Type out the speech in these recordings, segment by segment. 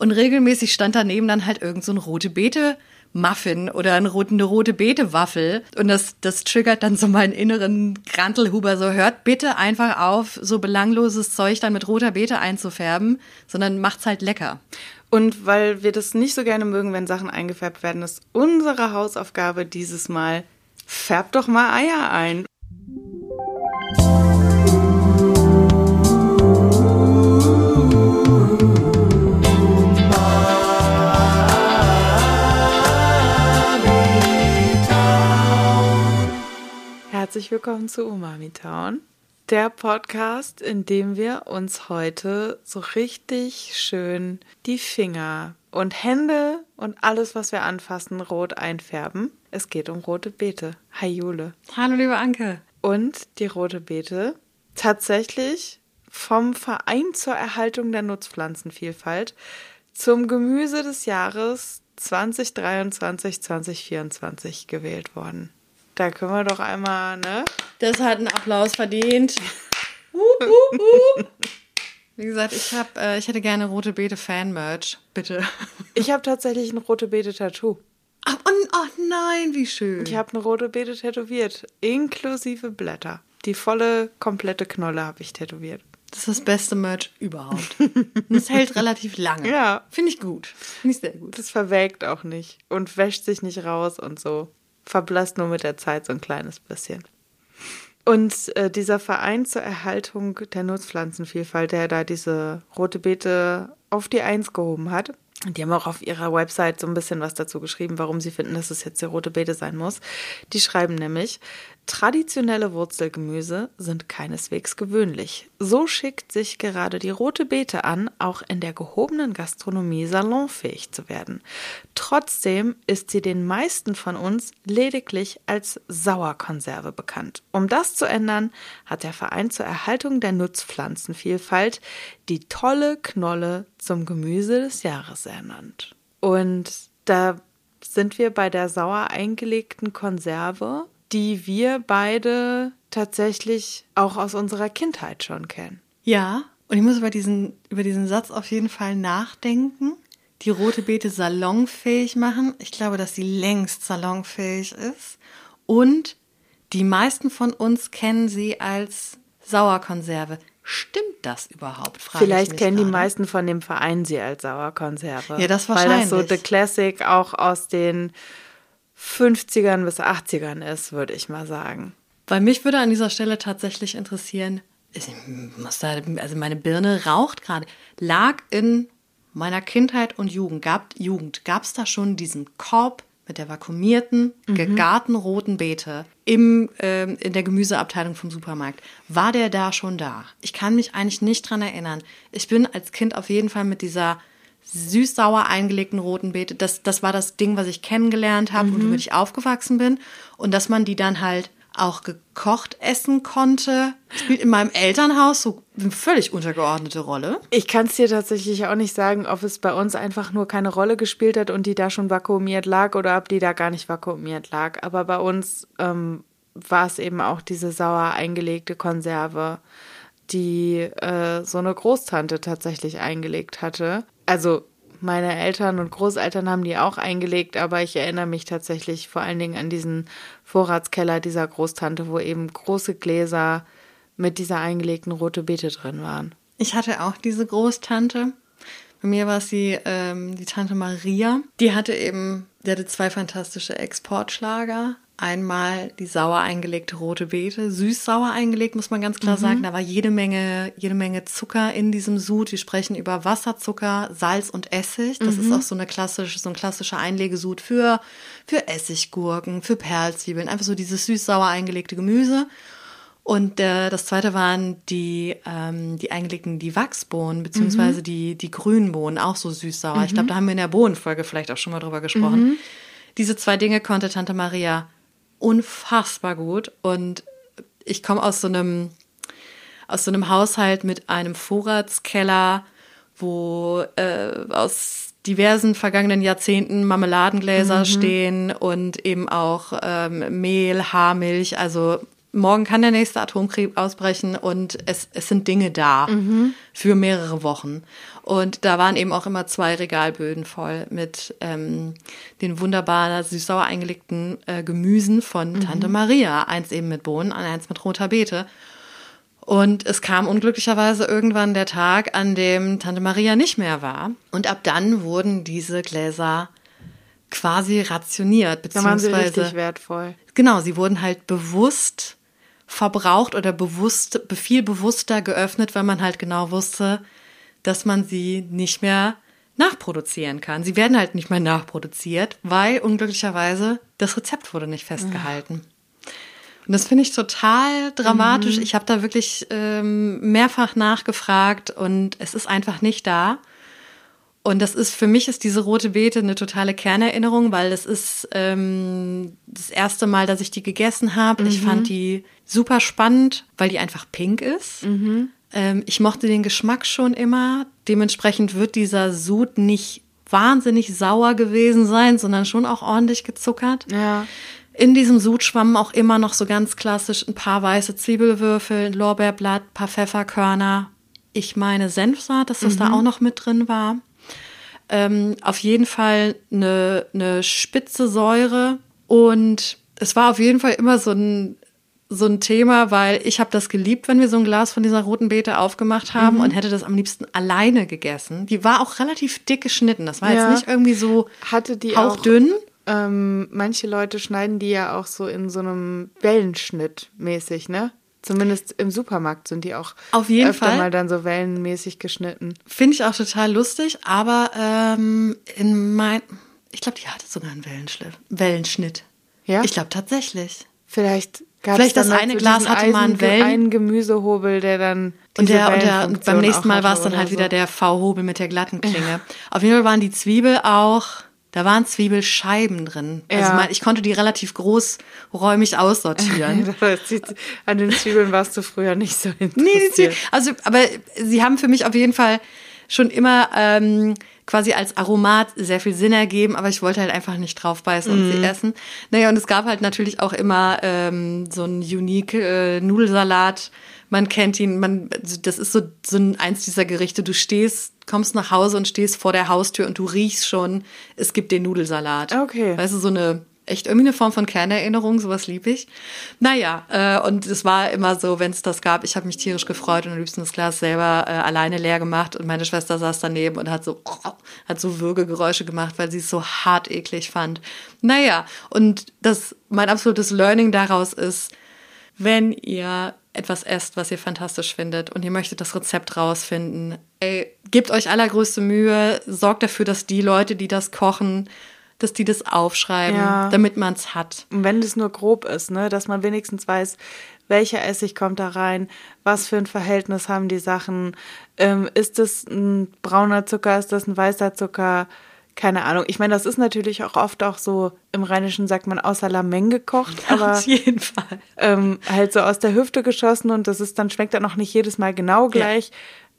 Und regelmäßig stand daneben dann halt irgend so ein rote Beete Muffin oder eine rote, eine rote Beete-Waffel. Und das, das triggert dann so meinen inneren Grantelhuber. So, hört bitte einfach auf, so belangloses Zeug dann mit roter Beete einzufärben, sondern macht's halt lecker. Und weil wir das nicht so gerne mögen, wenn Sachen eingefärbt werden, ist unsere Hausaufgabe dieses Mal, färbt doch mal Eier ein. Herzlich willkommen zu Umami Town, der Podcast, in dem wir uns heute so richtig schön die Finger und Hände und alles, was wir anfassen, rot einfärben. Es geht um rote Beete. Hi Jule. Hallo liebe Anke. Und die rote Beete tatsächlich vom Verein zur Erhaltung der Nutzpflanzenvielfalt zum Gemüse des Jahres 2023-2024 gewählt worden. Da können wir doch einmal, ne? Das hat einen Applaus verdient. uh, uh, uh. Wie gesagt, ich hab, äh, ich hätte gerne rote Beete Fan-Merch, bitte. Ich habe tatsächlich ein rote Beete Tattoo. Ach, oh, oh nein, wie schön. Ich habe eine rote Beete tätowiert, inklusive Blätter. Die volle, komplette Knolle habe ich tätowiert. Das ist das beste Merch überhaupt. Und es hält relativ lange. Ja. Finde ich gut. Finde ich sehr gut. Das verwelkt auch nicht und wäscht sich nicht raus und so verblasst nur mit der Zeit so ein kleines bisschen. Und äh, dieser Verein zur Erhaltung der Nutzpflanzenvielfalt, der da diese rote Beete auf die Eins gehoben hat, die haben auch auf ihrer Website so ein bisschen was dazu geschrieben, warum sie finden, dass es jetzt die rote Beete sein muss. Die schreiben nämlich, Traditionelle Wurzelgemüse sind keineswegs gewöhnlich. So schickt sich gerade die rote Beete an, auch in der gehobenen Gastronomie salonfähig zu werden. Trotzdem ist sie den meisten von uns lediglich als Sauerkonserve bekannt. Um das zu ändern, hat der Verein zur Erhaltung der Nutzpflanzenvielfalt die tolle Knolle zum Gemüse des Jahres ernannt. Und da sind wir bei der sauer eingelegten Konserve die wir beide tatsächlich auch aus unserer Kindheit schon kennen. Ja, und ich muss über diesen, über diesen Satz auf jeden Fall nachdenken. Die rote Beete salonfähig machen. Ich glaube, dass sie längst salonfähig ist. Und die meisten von uns kennen sie als Sauerkonserve. Stimmt das überhaupt? Vielleicht kennen gerade. die meisten von dem Verein sie als Sauerkonserve. Ja, das wahrscheinlich. Weil das so The Classic auch aus den 50ern bis 80ern ist, würde ich mal sagen. Weil mich würde an dieser Stelle tatsächlich interessieren, ich muss da, also meine Birne raucht gerade, lag in meiner Kindheit und Jugend, gab Jugend, gab es da schon diesen Korb mit der vakuumierten, mhm. gegarten roten Beete im, äh, in der Gemüseabteilung vom Supermarkt. War der da schon da? Ich kann mich eigentlich nicht dran erinnern. Ich bin als Kind auf jeden Fall mit dieser süß-sauer eingelegten roten Beete. Das, das war das Ding, was ich kennengelernt habe mhm. und womit ich aufgewachsen bin. Und dass man die dann halt auch gekocht essen konnte, spielt in meinem Elternhaus so eine völlig untergeordnete Rolle. Ich kann es dir tatsächlich auch nicht sagen, ob es bei uns einfach nur keine Rolle gespielt hat und die da schon vakuumiert lag oder ob die da gar nicht vakuumiert lag. Aber bei uns ähm, war es eben auch diese sauer eingelegte Konserve, die äh, so eine Großtante tatsächlich eingelegt hatte also meine Eltern und Großeltern haben die auch eingelegt, aber ich erinnere mich tatsächlich vor allen Dingen an diesen Vorratskeller dieser Großtante, wo eben große Gläser mit dieser eingelegten rote Beete drin waren. Ich hatte auch diese Großtante. Bei mir war es die, ähm, die Tante Maria. Die hatte eben, die hatte zwei fantastische Exportschlager. Einmal die sauer eingelegte rote Beete, süß-sauer eingelegt, muss man ganz klar mhm. sagen. Da war jede Menge, jede Menge Zucker in diesem Sud. Wir sprechen über Wasserzucker, Salz und Essig. Das mhm. ist auch so eine klassische, so ein klassischer Einlegesud für, für Essiggurken, für Perlzwiebeln. Einfach so dieses süß-sauer eingelegte Gemüse. Und äh, das zweite waren die, ähm, die eingelegten, die Wachsbohnen, beziehungsweise mhm. die, die grünen Bohnen, auch so süß-sauer. Ich glaube, da haben wir in der Bohnenfolge vielleicht auch schon mal drüber gesprochen. Mhm. Diese zwei Dinge konnte Tante Maria unfassbar gut. Und ich komme aus so einem, aus so einem Haushalt mit einem Vorratskeller, wo äh, aus diversen vergangenen Jahrzehnten Marmeladengläser mhm. stehen und eben auch ähm, Mehl, Haarmilch, also morgen kann der nächste Atomkrieg ausbrechen und es, es sind Dinge da für mehrere Wochen. Und da waren eben auch immer zwei Regalböden voll mit ähm, den wunderbar süß-sauer eingelegten äh, Gemüsen von Tante Maria. Eins eben mit Bohnen, eins mit roter Beete. Und es kam unglücklicherweise irgendwann der Tag, an dem Tante Maria nicht mehr war. Und ab dann wurden diese Gläser quasi rationiert, Da waren sie beziehungsweise richtig wertvoll. genau, sie wurden halt bewusst verbraucht oder bewusst, viel bewusster geöffnet, weil man halt genau wusste, dass man sie nicht mehr nachproduzieren kann. Sie werden halt nicht mehr nachproduziert, weil unglücklicherweise das Rezept wurde nicht festgehalten. Und das finde ich total dramatisch. Ich habe da wirklich ähm, mehrfach nachgefragt und es ist einfach nicht da. Und das ist für mich ist diese rote Beete eine totale Kernerinnerung, weil das ist ähm, das erste Mal, dass ich die gegessen habe. Ich fand die super spannend, weil die einfach pink ist. Ähm, ich mochte den Geschmack schon immer. Dementsprechend wird dieser Sud nicht wahnsinnig sauer gewesen sein, sondern schon auch ordentlich gezuckert. Ja. In diesem Sud schwammen auch immer noch so ganz klassisch ein paar weiße Zwiebelwürfel, ein Lorbeerblatt, ein paar Pfefferkörner. Ich meine Senfsaat, dass das da auch noch mit drin war. Ähm, auf jeden Fall eine, eine spitze Säure und es war auf jeden Fall immer so ein so ein Thema, weil ich habe das geliebt, wenn wir so ein Glas von dieser roten Beete aufgemacht haben und hätte das am liebsten alleine gegessen. Die war auch relativ dick geschnitten. Das war Ja. jetzt nicht irgendwie so Hatte die auch, hauchdünn. ähm, manche Leute schneiden die ja auch so in so einem Wellenschnitt mäßig, ne? Zumindest im Supermarkt sind die auch Auf jeden öfter Fall. mal dann so wellenmäßig geschnitten. Finde ich auch total lustig, aber ähm, in mein, ich glaube, die hatte sogar einen Wellenschnitt. Wellenschnitt. Ja? Ich glaube tatsächlich. Vielleicht gab Vielleicht es das eine so Glas hatte mal einen Eisen- Wellen- einen Gemüsehobel, der dann Und, der, und, der, und beim nächsten Mal war es dann halt oder wieder so. der V-Hobel mit der glatten Klinge. Auf jeden Fall waren die Zwiebel auch, da waren Zwiebelscheiben drin. Also Ja. man, ich konnte die relativ großräumig aussortieren. An den Zwiebeln warst du früher nicht so interessiert. Nee, die Zwiebeln. Also, aber sie haben für mich auf jeden Fall schon immer ähm, quasi als Aromat sehr viel Sinn ergeben, aber ich wollte halt einfach nicht drauf beißen und sie essen. Naja, und es gab halt natürlich auch immer ähm, so einen unique äh, Nudelsalat. Man kennt ihn, man, also das ist so, so ein, eins dieser Gerichte. Du stehst, kommst nach Hause und stehst vor der Haustür und du riechst schon, es gibt den Nudelsalat. Okay. Weißt du, so eine echt irgendwie eine Form von Kernerinnerung, sowas lieb ich. Naja, äh, und es war immer so, wenn es das gab, ich habe mich tierisch gefreut und am liebsten das Glas selber äh, alleine leer gemacht und meine Schwester saß daneben und hat so, hat so Würgegeräusche gemacht, weil sie es so hart eklig fand. Naja, und das, mein absolutes Learning daraus ist, wenn ihr etwas esst, was ihr fantastisch findet und ihr möchtet das Rezept rausfinden, ey, gebt euch allergrößte Mühe, sorgt dafür, dass die Leute, die das kochen, dass die das aufschreiben, Ja. damit man es hat. Und wenn es nur grob ist, ne, dass man wenigstens weiß, welcher Essig kommt da rein, was für ein Verhältnis haben die Sachen, ähm, ist das ein brauner Zucker, ist das ein weißer Zucker, keine Ahnung. Ich meine, das ist natürlich auch oft auch so, im Rheinischen sagt man außer Lameng gekocht, aber Auf jeden Fall. ähm, halt so aus der Hüfte geschossen und das ist dann schmeckt dann auch nicht jedes Mal genau gleich,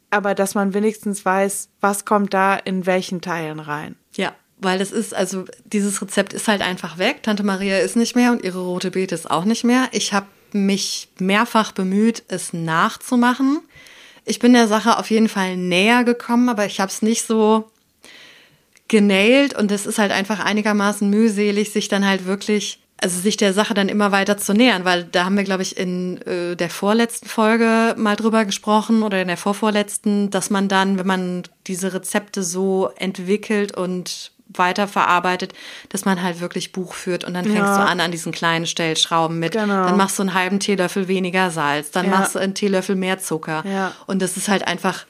aber dass man wenigstens weiß, was kommt da in welchen Teilen rein. Ja, weil das ist, also dieses Rezept ist halt einfach weg. Tante Maria ist nicht mehr und ihre rote Beete ist auch nicht mehr. Ich habe mich mehrfach bemüht, es nachzumachen. Ich bin der Sache auf jeden Fall näher gekommen, aber ich habe es nicht so genailt und es ist halt einfach einigermaßen mühselig, sich dann halt wirklich, also sich der Sache dann immer weiter zu nähern, weil da haben wir, glaube ich, in äh, der vorletzten Folge mal drüber gesprochen oder in der vorvorletzten, dass man dann, wenn man diese Rezepte so entwickelt und weiterverarbeitet, dass man halt wirklich Buch führt und dann fängst Ja. du an an diesen kleinen Stellschrauben mit. Genau. Dann machst du einen halben Teelöffel weniger Salz, dann Ja. machst du einen Teelöffel mehr Zucker. Ja. Und das ist halt einfach,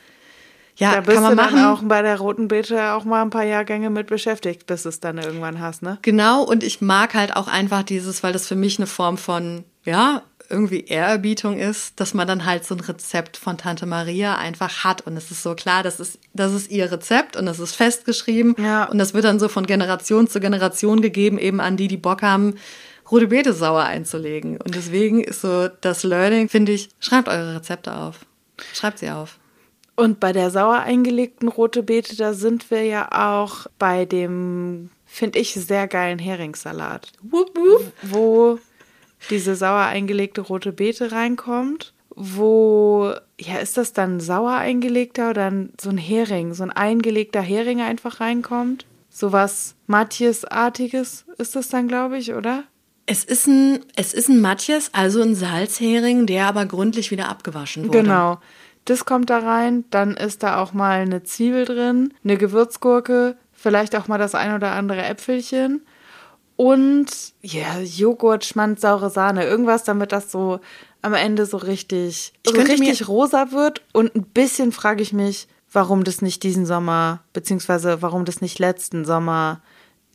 ja, Da bist kann man du machen. dann auch bei der roten Beete auch mal ein paar Jahrgänge mit beschäftigt, bis du es dann irgendwann hast, ne? Genau, und ich mag halt auch einfach dieses, weil das für mich eine Form von, ja, irgendwie Ehrerbietung ist, dass man dann halt so ein Rezept von Tante Maria einfach hat. Und es ist so klar, das ist, das ist ihr Rezept und das ist festgeschrieben. Ja. Und das wird dann so von Generation zu Generation gegeben, eben an die, die Bock haben, rote Beete sauer einzulegen. Und deswegen ist so das Learning, finde ich, schreibt eure Rezepte auf. Schreibt sie auf. Und bei der sauer eingelegten rote Beete, da sind wir ja auch bei dem, finde ich, sehr geilen Heringssalat. Wupp, wupp. Wo diese sauer eingelegte rote Beete reinkommt, wo, ja, ist das dann sauer eingelegter oder so ein Hering, so ein eingelegter Hering einfach reinkommt? Sowas Matjes-artiges ist das dann, glaube ich, oder? Es ist ein, es ist ein Matjes, also ein Salzhering, der aber gründlich wieder abgewaschen wurde. Genau. Das kommt da rein, dann ist da auch mal eine Zwiebel drin, eine Gewürzgurke, vielleicht auch mal das ein oder andere Äpfelchen und ja, Joghurt, Schmand, saure Sahne, irgendwas, damit das so am Ende so richtig, so richtig rosa wird. Und ein bisschen frage ich mich, warum das nicht diesen Sommer, beziehungsweise warum das nicht letzten Sommer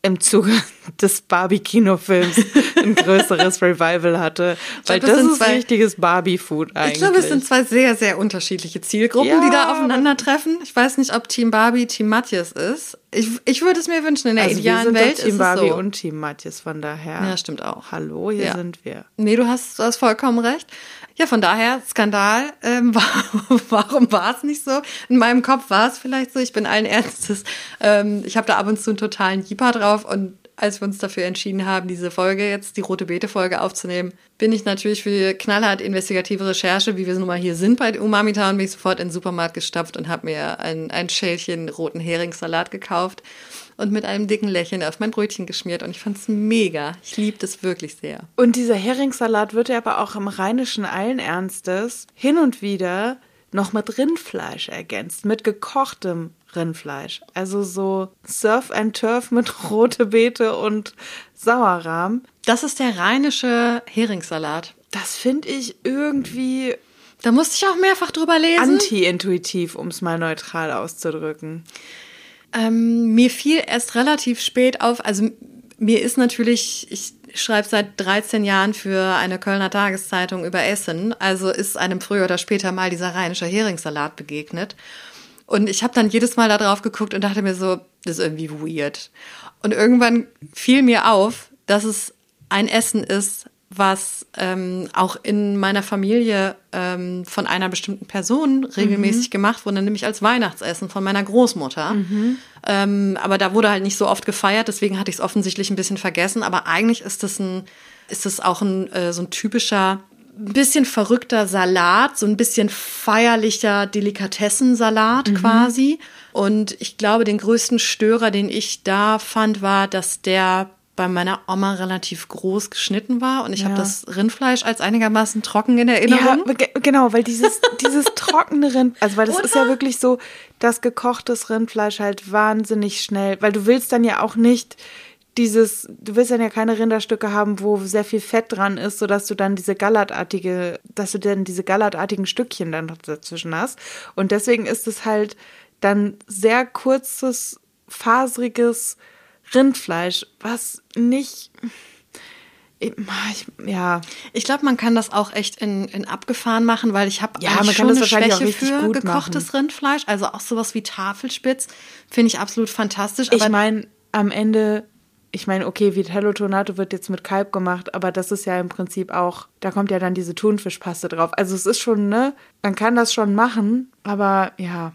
im Zuge des Barbie-Kinofilms ein größeres Revival hatte. Weil glaub, das, das ist zwei, richtiges Barbie-Food eigentlich. Ich glaube, es sind zwei sehr, sehr unterschiedliche Zielgruppen, ja. die da aufeinandertreffen. Ich weiß nicht, ob Team Barbie Team Matthias ist. Ich, ich würde es mir wünschen, in der also idealen wir sind Welt. Team Barbie so. und Team Matthias, von daher. Ja, stimmt auch. Hallo, hier ja. sind wir. Nee, du hast, du hast vollkommen recht. Ja, von daher, Skandal. Ähm, warum war es nicht so? In meinem Kopf war es vielleicht so. Ich bin allen Ernstes. Ähm, ich habe da ab und zu einen totalen Jeeper drauf. Und als wir uns dafür entschieden haben, diese Folge jetzt, die Rote Beete-Folge aufzunehmen, bin ich natürlich für knallhart investigative Recherche, wie wir nun mal hier sind bei Umami Town, bin ich sofort in den Supermarkt gestapft und habe mir ein, ein Schälchen roten Heringssalat gekauft und mit einem dicken Lächeln auf mein Brötchen geschmiert. Und ich fand es mega. Ich liebe das wirklich sehr. Und dieser Heringssalat wird ja aber auch im Rheinischen allen Ernstes hin und wieder noch mit Rindfleisch ergänzt, mit gekochtem Rindfleisch. Also so Surf and Turf mit rote Beete und Sauerrahm. Das ist der rheinische Heringssalat. Das finde ich irgendwie. Da musste ich auch mehrfach drüber lesen. Anti-intuitiv, um es mal neutral auszudrücken. Ähm, mir fiel erst relativ spät auf, also mir ist natürlich, ich schreibe seit 13 Jahren für eine Kölner Tageszeitung über Essen, also ist einem früher oder später mal dieser rheinische Heringssalat begegnet. Und ich habe dann jedes Mal da drauf geguckt und dachte mir so, das ist irgendwie weird. Und irgendwann fiel mir auf, dass es ein Essen ist, was ähm, auch in meiner Familie ähm, von einer bestimmten Person regelmäßig mhm. gemacht wurde, nämlich als Weihnachtsessen von meiner Großmutter. Mhm. Ähm, aber da wurde halt nicht so oft gefeiert, deswegen hatte ich es offensichtlich ein bisschen vergessen. Aber eigentlich ist das ein, ist das auch ein äh, so ein typischer ein bisschen verrückter Salat, so ein bisschen feierlicher Delikatessensalat mhm. quasi. Und ich glaube, den größten Störer, den ich da fand, war, dass der bei meiner Oma relativ groß geschnitten war und ich ja. habe das Rindfleisch als einigermaßen trocken in Erinnerung. Ja, genau, weil dieses, dieses trockene Rind, also weil das Oder? ist ja wirklich so, dass gekochtes Rindfleisch halt wahnsinnig schnell, weil du willst dann ja auch nicht dieses, du willst dann ja keine Rinderstücke haben, wo sehr viel Fett dran ist, sodass du dann diese gallertartige, dass du dann diese gallertartigen Stückchen dann dazwischen hast. Und deswegen ist es halt dann sehr kurzes, faseriges, Rindfleisch, was nicht. Ich, ja. Ich glaube, man kann das auch echt in, in abgefahren machen, weil ich habe ja, man schon eine Schwäche für gekochtes machen. Rindfleisch. Also auch sowas wie Tafelspitz finde ich absolut fantastisch. ich meine, am Ende, ich meine, okay, Vitello Tonato wird jetzt mit Kalb gemacht, aber das ist ja im Prinzip auch, da kommt ja dann diese Thunfischpaste drauf. Also es ist schon, ne, man kann das schon machen, aber ja.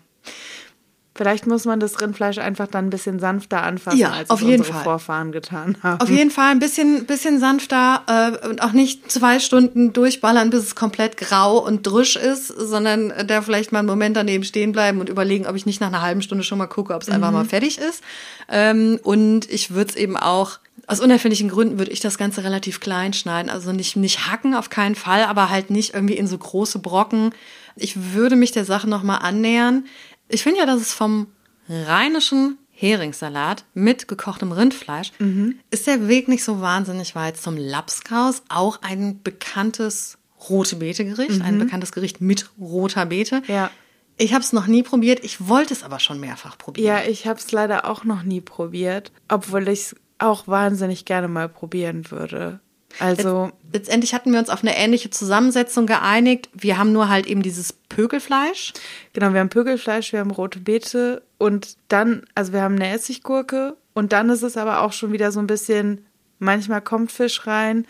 Vielleicht muss man das Rindfleisch einfach dann ein bisschen sanfter anfassen, ja, als auf unsere Fall. Vorfahren getan haben. Auf jeden Fall ein bisschen, bisschen sanfter äh, und auch nicht zwei Stunden durchballern, bis es komplett grau und drüsch ist, sondern da vielleicht mal einen Moment daneben stehen bleiben und überlegen, ob ich nicht nach einer halben Stunde schon mal gucke, ob es mhm. einfach mal fertig ist. Ähm, und ich würde es eben auch aus unerfindlichen Gründen würde ich das Ganze relativ klein schneiden. Also nicht, nicht hacken auf keinen Fall, aber halt nicht irgendwie in so große Brocken. Ich würde mich der Sache nochmal annähern. Ich finde ja, dass es vom rheinischen Heringssalat mit gekochtem Rindfleisch mhm. ist der Weg nicht so wahnsinnig weit zum Lapskaus, auch ein bekanntes rote Beete-Gericht, mhm. ein bekanntes Gericht mit roter Beete. Ja. Ich habe es noch nie probiert, ich wollte es aber schon mehrfach probieren. Ja, ich habe es leider auch noch nie probiert, obwohl ich es auch wahnsinnig gerne mal probieren würde. Also letztendlich hatten wir uns auf eine ähnliche Zusammensetzung geeinigt. Wir haben nur halt eben dieses Pökelfleisch. Genau, wir haben Pökelfleisch, wir haben rote Beete und dann, also wir haben eine Essiggurke und dann ist es aber auch schon wieder so ein bisschen, manchmal kommt Fisch rein,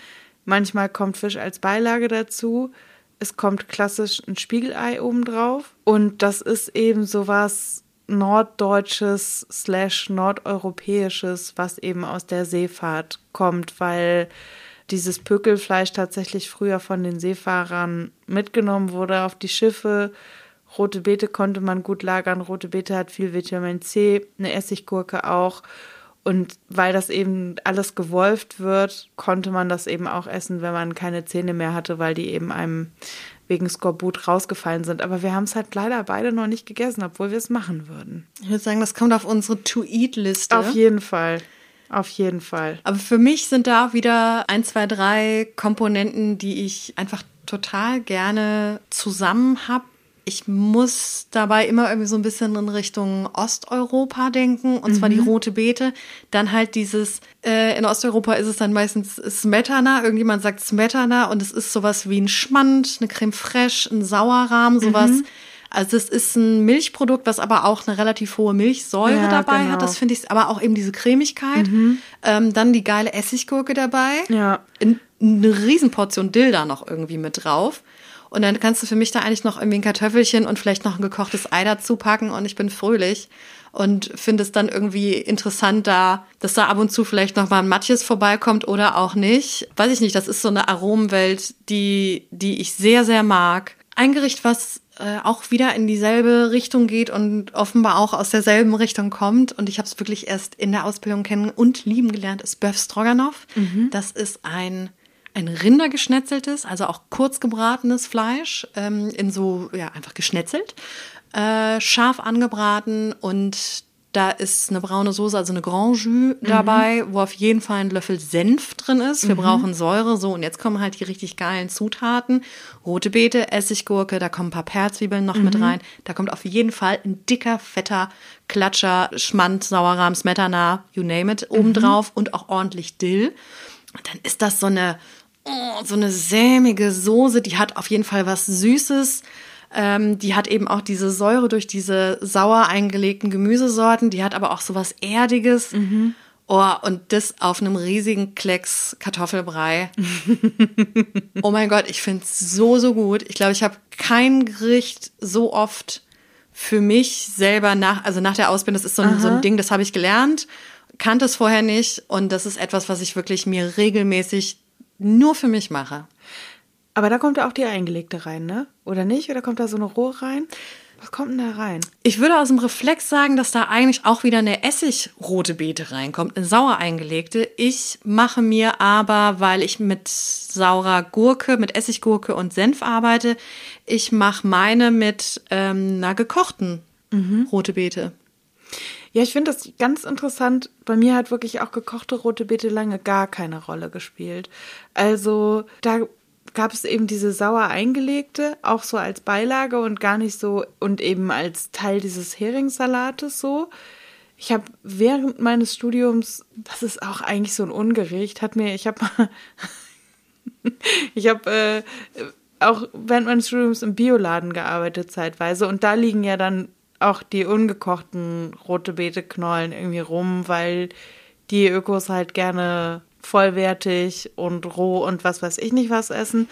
manchmal kommt Fisch als Beilage dazu. Es kommt klassisch ein Spiegelei obendrauf und das ist eben sowas Norddeutsches slash Nordeuropäisches, was eben aus der Seefahrt kommt, weil dieses Pökelfleisch tatsächlich früher von den Seefahrern mitgenommen wurde auf die Schiffe. Rote Beete konnte man gut lagern. Rote Beete hat viel Vitamin C, eine Essiggurke auch. Und weil das eben alles gewolft wird, konnte man das eben auch essen, wenn man keine Zähne mehr hatte, weil die eben einem wegen Skorbut rausgefallen sind. Aber wir haben es halt leider beide noch nicht gegessen, obwohl wir es machen würden. Ich würde sagen, das kommt auf unsere To-Eat-Liste. Auf jeden Fall. Auf jeden Fall. Aber für mich sind da auch wieder ein, zwei, drei Komponenten, die ich einfach total gerne zusammen habe ich muss dabei immer irgendwie so ein bisschen in Richtung Osteuropa denken, und zwar die mhm. rote Beete. Dann halt dieses, äh, in Osteuropa ist es dann meistens Smetana, irgendjemand sagt Smetana und es ist sowas wie ein Schmand, eine Creme fraiche, ein Sauerrahm, sowas. Mhm. Also es ist ein Milchprodukt, was aber auch eine relativ hohe Milchsäure ja, dabei genau. hat. Das finde ich, aber auch eben diese Cremigkeit. Mhm. Ähm, dann die geile Essiggurke dabei. Ja. In, eine Riesenportion Dill da noch irgendwie mit drauf. Und dann kannst du für mich da eigentlich noch irgendwie ein Kartoffelchen und vielleicht noch ein gekochtes Ei dazu packen und ich bin fröhlich und finde es dann irgendwie interessant da, dass da ab und zu vielleicht noch mal ein Matjes vorbeikommt oder auch nicht. Weiß ich nicht, das ist so eine Aromenwelt, die, die ich sehr, sehr mag. Ein Gericht, was äh, auch wieder in dieselbe Richtung geht und offenbar auch aus derselben Richtung kommt. Und ich habe es wirklich erst in der Ausbildung kennen und lieben gelernt, ist Böf Stroganoff. Mhm. Das ist ein ein Rindergeschnetzeltes, also auch kurz gebratenes Fleisch, ähm, in so, ja, einfach geschnetzelt, äh, scharf angebraten und da ist eine braune Soße, also eine Grand Jus mhm. dabei, wo auf jeden Fall ein Löffel Senf drin ist. Wir mhm. brauchen Säure, so. Und jetzt kommen halt die richtig geilen Zutaten. Rote Beete, Essiggurke, da kommen ein paar Perzwiebeln noch mhm. mit rein. Da kommt auf jeden Fall ein dicker, fetter Klatscher, Schmand, Sauerrahm, Smetana, you name it, obendrauf mhm. und auch ordentlich Dill. Und dann ist das so eine, oh, so eine sämige Soße, die hat auf jeden Fall was Süßes. Ähm, die hat eben auch diese Säure durch diese sauer eingelegten Gemüsesorten. Die hat aber auch so was Erdiges. Mhm. Oh, und das auf einem riesigen Klecks Kartoffelbrei. oh mein Gott, ich finde es so, so gut. Ich glaube, ich habe kein Gericht so oft für mich selber nach, also nach der Ausbildung, das ist so ein, so ein Ding, das habe ich gelernt, kannte es vorher nicht und das ist etwas, was ich wirklich mir regelmäßig nur für mich mache. Aber da kommt ja auch die eingelegte rein, ne? Oder nicht? Oder kommt da so eine rohe rein? Was kommt denn da rein? Ich würde aus dem Reflex sagen, dass da eigentlich auch wieder eine Essigrote Beete reinkommt, eine sauer eingelegte. Ich mache mir aber, weil ich mit saurer Gurke, mit Essiggurke und Senf arbeite, ich mache meine mit ähm, einer gekochten mhm. rote Beete. Ja, ich finde das ganz interessant. Bei mir hat wirklich auch gekochte rote Beete lange gar keine Rolle gespielt. Also da gab es eben diese sauer eingelegte, auch so als Beilage und gar nicht so und eben als Teil dieses Heringssalates so. Ich habe während meines Studiums, das ist auch eigentlich so ein Ungericht, hat mir, ich habe ich habe äh, auch während meines Studiums im Bioladen gearbeitet zeitweise und da liegen ja dann auch die ungekochten rote Beete-Knollen irgendwie rum, weil die Ökos halt gerne vollwertig und roh und was weiß ich nicht was essen.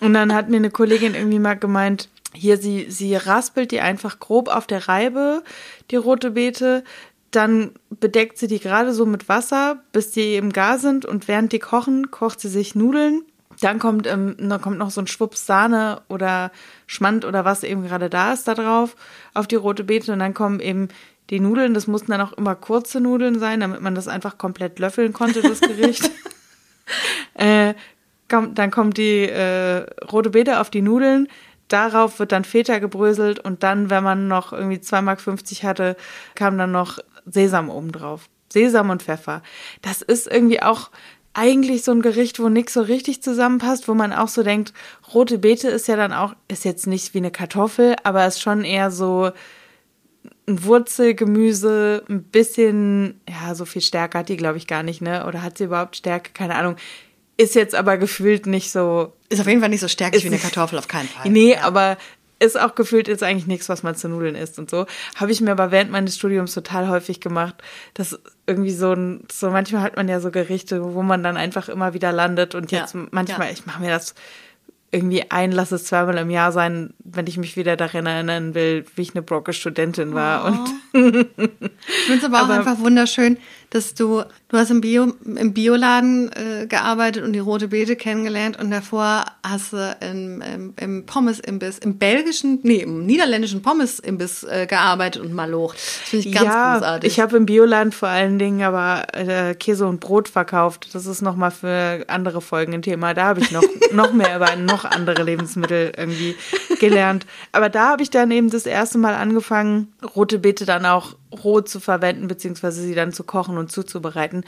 und dann hat mir eine Kollegin irgendwie mal gemeint, hier, sie, sie raspelt die einfach grob auf der Reibe, die rote Beete, dann bedeckt sie die gerade so mit Wasser, bis die im Gar sind. Und während die kochen, kocht sie sich Nudeln. Dann kommt, ähm, dann kommt noch so ein Schwupps Sahne oder Schmand oder was eben gerade da ist da drauf auf die rote Beete. Und dann kommen eben die Nudeln. Das mussten dann auch immer kurze Nudeln sein, damit man das einfach komplett löffeln konnte, das Gericht. äh, kommt, dann kommt die äh, rote Beete auf die Nudeln. Darauf wird dann Feta gebröselt und dann, wenn man noch irgendwie 2,50 Mark hatte, kam dann noch Sesam oben drauf. Sesam und Pfeffer. Das ist irgendwie auch eigentlich so ein Gericht, wo nichts so richtig zusammenpasst, wo man auch so denkt, rote Beete ist ja dann auch, ist jetzt nicht wie eine Kartoffel, aber ist schon eher so ein Wurzelgemüse, ein bisschen, ja, so viel Stärke hat die, glaube ich, gar nicht, ne? Oder hat sie überhaupt Stärke? Keine Ahnung. Ist jetzt aber gefühlt nicht so. Ist auf jeden Fall nicht so stärkig wie eine Kartoffel, auf keinen Fall. Nee, ja. aber ist auch gefühlt jetzt eigentlich nichts, was man zu Nudeln isst und so. Habe ich mir aber während meines Studiums total häufig gemacht. Das irgendwie so ein, so manchmal hat man ja so Gerichte, wo man dann einfach immer wieder landet und jetzt ja, manchmal, ja. ich mache mir das irgendwie ein, lass es zweimal im Jahr sein, wenn ich mich wieder daran erinnern will, wie ich eine brocke Studentin war. Oh. Und ich finde es aber, aber auch einfach wunderschön, dass du, du hast im, Bio, im Bioladen äh, gearbeitet und die rote Beete kennengelernt und davor hast du im, im, im Pommes-Imbiss, im belgischen, nee, im niederländischen Pommes-Imbiss äh, gearbeitet und malocht. Das finde ich ganz ja, großartig. ich habe im Bioladen vor allen Dingen aber äh, Käse und Brot verkauft. Das ist nochmal für andere Folgen ein Thema. Da habe ich noch, noch mehr über noch andere Lebensmittel irgendwie gelernt. Aber da habe ich dann eben das erste Mal angefangen, rote Beete dann auch roh zu verwenden, beziehungsweise sie dann zu kochen und zuzubereiten.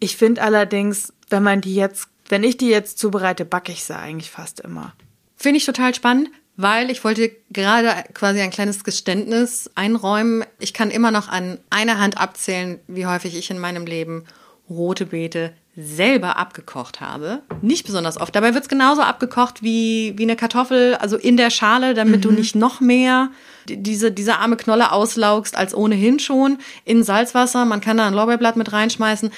Ich finde allerdings, wenn man die jetzt, wenn ich die jetzt zubereite, backe ich sie eigentlich fast immer. Finde ich total spannend, weil ich wollte gerade quasi ein kleines Geständnis einräumen. Ich kann immer noch an einer Hand abzählen, wie häufig ich in meinem Leben rote Beete selber abgekocht habe. Nicht besonders oft. Dabei wird es genauso abgekocht wie, wie eine Kartoffel, also in der Schale, damit du nicht noch mehr diese, diese arme Knolle auslaugst als ohnehin schon. In Salzwasser, man kann da ein Lorbeerblatt mit reinschmeißen.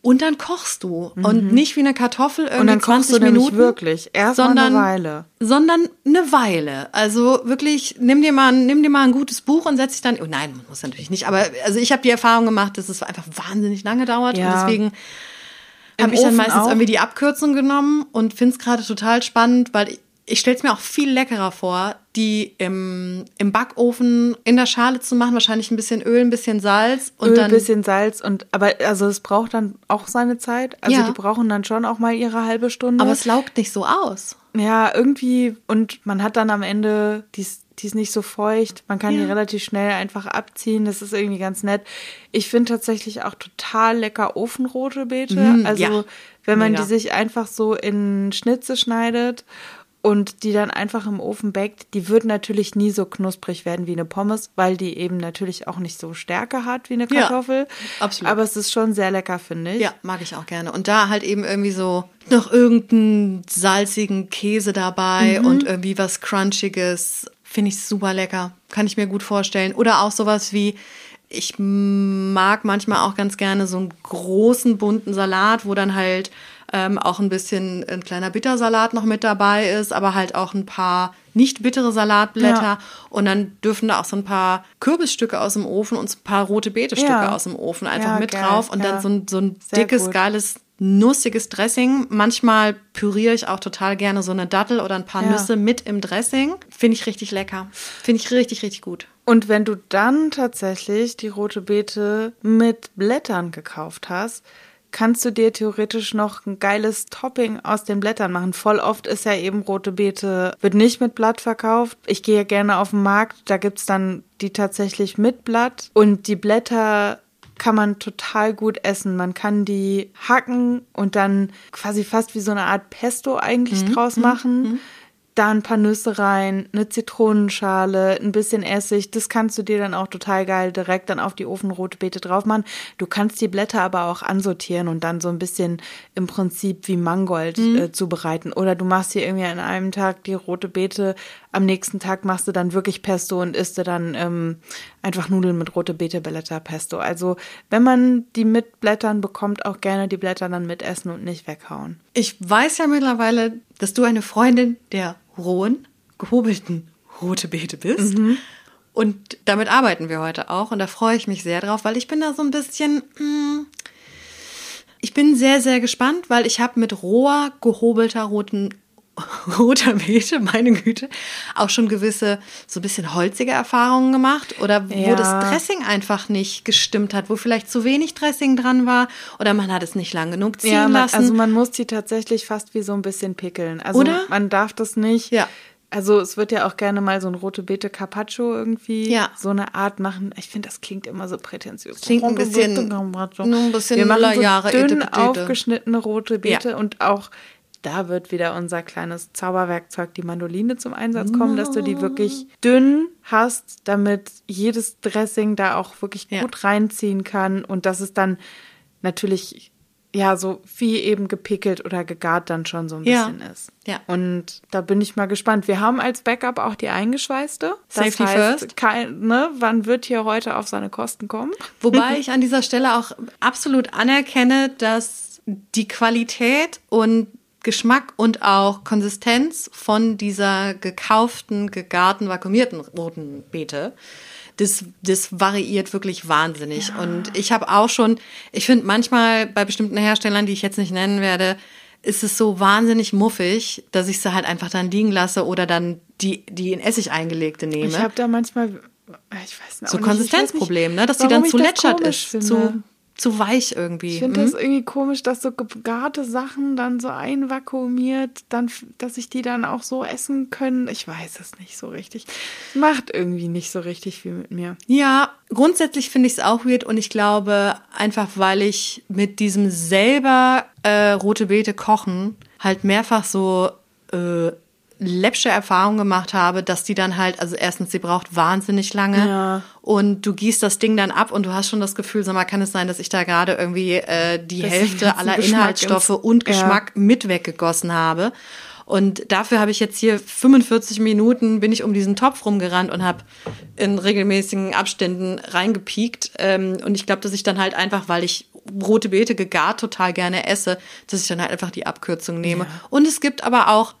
Und dann kochst du. Und nicht wie eine Kartoffel irgendwie Und dann kochst 20 du nämlich Minuten. wirklich erst sondern, eine Weile. Sondern eine Weile. Also wirklich, nimm dir mal, nimm dir mal ein gutes Buch und setz dich dann. Oh nein, man muss natürlich nicht. Aber also ich habe die Erfahrung gemacht, dass es einfach wahnsinnig lange dauert. Ja. Und deswegen habe ich dann meistens auch. irgendwie die Abkürzung genommen und finde es gerade total spannend, weil ich, ich stelle es mir auch viel leckerer vor, die im, im Backofen in der Schale zu machen. Wahrscheinlich ein bisschen Öl, ein bisschen Salz und Öl, dann. bisschen Salz und aber also es braucht dann auch seine Zeit. Also Ja. die brauchen dann schon auch mal ihre halbe Stunde. aber es laugt nicht so aus. ja, irgendwie und man hat dann am Ende die ist, die ist nicht so feucht. Man kann die Ja. relativ schnell einfach abziehen. Das ist irgendwie ganz nett. Ich finde tatsächlich auch total lecker ofenrote Beete. Mhm, also ja. wenn man Mega. die sich einfach so in Schnitze schneidet und die dann einfach im Ofen backt, die wird natürlich nie so knusprig werden wie eine Pommes, weil die eben natürlich auch nicht so Stärke hat wie eine Ja, Kartoffel. absolut. Aber es ist schon sehr lecker, finde ich. Ja, mag ich auch gerne. Und da halt eben irgendwie so noch irgendeinen salzigen Käse dabei Mhm. und irgendwie was Crunchiges. Finde ich super lecker. Kann ich mir gut vorstellen. Oder auch sowas wie, ich mag manchmal auch ganz gerne so einen großen bunten Salat, wo dann halt ähm, auch ein bisschen ein kleiner Bittersalat noch mit dabei ist, aber halt auch ein paar nicht bittere Salatblätter. Ja. Und dann dürfen da auch so ein paar Kürbisstücke aus dem Ofen und so ein paar rote Beete-Stücke Ja. aus dem Ofen einfach Ja, mit geil, drauf und dann so ein, so ein dickes, geiles, nussiges Dressing. Manchmal püriere ich auch total gerne so eine Dattel oder ein paar Ja. Nüsse mit im Dressing. Finde ich richtig lecker. Finde ich richtig, richtig gut. Und wenn du dann tatsächlich die rote Beete mit Blättern gekauft hast, kannst du dir theoretisch noch ein geiles Topping aus den Blättern machen. Voll oft ist ja eben rote Beete, wird nicht mit Blatt verkauft. Ich gehe gerne auf den Markt, da gibt's dann die tatsächlich mit Blatt. Und die Blätter kann man total gut essen. Man kann die hacken und dann quasi fast wie so eine Art Pesto eigentlich draus machen. Da ein paar Nüsse rein, eine Zitronenschale, ein bisschen Essig. Das kannst du dir dann auch total geil direkt dann auf die ofenrote Beete drauf machen. Du kannst die Blätter aber auch ansortieren und dann so ein bisschen im Prinzip wie Mangold äh, zubereiten. Oder du machst hier irgendwie an einem Tag die rote Beete, am nächsten Tag machst du dann wirklich Pesto und isst du dann ähm, einfach Nudeln mit rote Beete Blätter Pesto. Also wenn man die mit Blättern bekommt, auch gerne die Blätter dann mitessen und nicht weghauen. Ich weiß ja mittlerweile, dass du eine Freundin der rohen, gehobelten rote Beete bist. Und damit arbeiten wir heute auch. Und da freue ich mich sehr drauf, weil ich bin da so ein bisschen. mm, ich bin sehr, sehr gespannt, weil ich habe mit roher, gehobelter roten roter Beete, meine Güte, auch schon gewisse so ein bisschen holzige Erfahrungen gemacht oder wo Ja. das Dressing einfach nicht gestimmt hat, wo vielleicht zu wenig Dressing dran war oder man hat es nicht lang genug ziehen Ja, man, lassen. also man muss die tatsächlich fast wie so ein bisschen pickeln. Also Oder? man darf das nicht. Ja. Also es wird ja auch gerne mal so ein rote Beete Carpaccio irgendwie Ja. so eine Art machen. Ich finde, das klingt immer so prätentiös. Klingt ein bisschen- ein bisschen Wir machen so dünn aufgeschnittene rote Beete Ja. und auch da wird wieder unser kleines Zauberwerkzeug, die Mandoline, zum Einsatz kommen, dass du die wirklich dünn hast, damit jedes Dressing da auch wirklich Ja. gut reinziehen kann und dass es dann natürlich ja so wie eben gepickelt oder gegart dann schon so ein Ja. bisschen ist. Ja. Und da bin ich mal gespannt. Wir haben als Backup auch die eingeschweißte. Das Safety heißt, first. Kein, ne, wann wird hier heute auf seine Kosten kommen? Wobei ich an dieser Stelle auch absolut anerkenne, dass die Qualität und Geschmack und auch Konsistenz von dieser gekauften, gegarten, vakuumierten roten Beete das, das variiert wirklich wahnsinnig. Ja. Und ich habe auch schon, ich finde manchmal bei bestimmten Herstellern, die ich jetzt nicht nennen werde, ist es so wahnsinnig muffig, dass ich sie halt einfach dann liegen lasse oder dann die, die in Essig eingelegte nehme. Ich habe da manchmal, ich weiß nicht, so Konsistenzproblem, ne, dass die dann zu lätschert ist, finde. zu zu weich irgendwie. Ich finde mhm. das irgendwie komisch, dass so gegarte Sachen dann so einvakuumiert, dann, dass ich die dann auch so essen können. Ich weiß es nicht so richtig. Macht irgendwie nicht so richtig viel mit mir. Ja, grundsätzlich finde ich es auch weird und ich glaube einfach, weil ich mit diesem selber äh, rote Beete kochen halt mehrfach so äh, läppsche Erfahrung gemacht habe, dass die dann halt, also erstens, sie braucht wahnsinnig lange ja. und du gießt das Ding dann ab und du hast schon das Gefühl, sag mal, kann es sein, dass ich da gerade irgendwie äh, die das Hälfte aller Geschmack Inhaltsstoffe und Geschmack ja. mit weggegossen habe. Und dafür habe ich jetzt hier 45 Minuten bin ich um diesen Topf rumgerannt und habe in regelmäßigen Abständen reingepiekt. Ähm, und ich glaube, dass ich dann halt einfach, weil ich rote Beete gegart total gerne esse, dass ich dann halt einfach die Abkürzung nehme. Ja. Und es gibt aber auch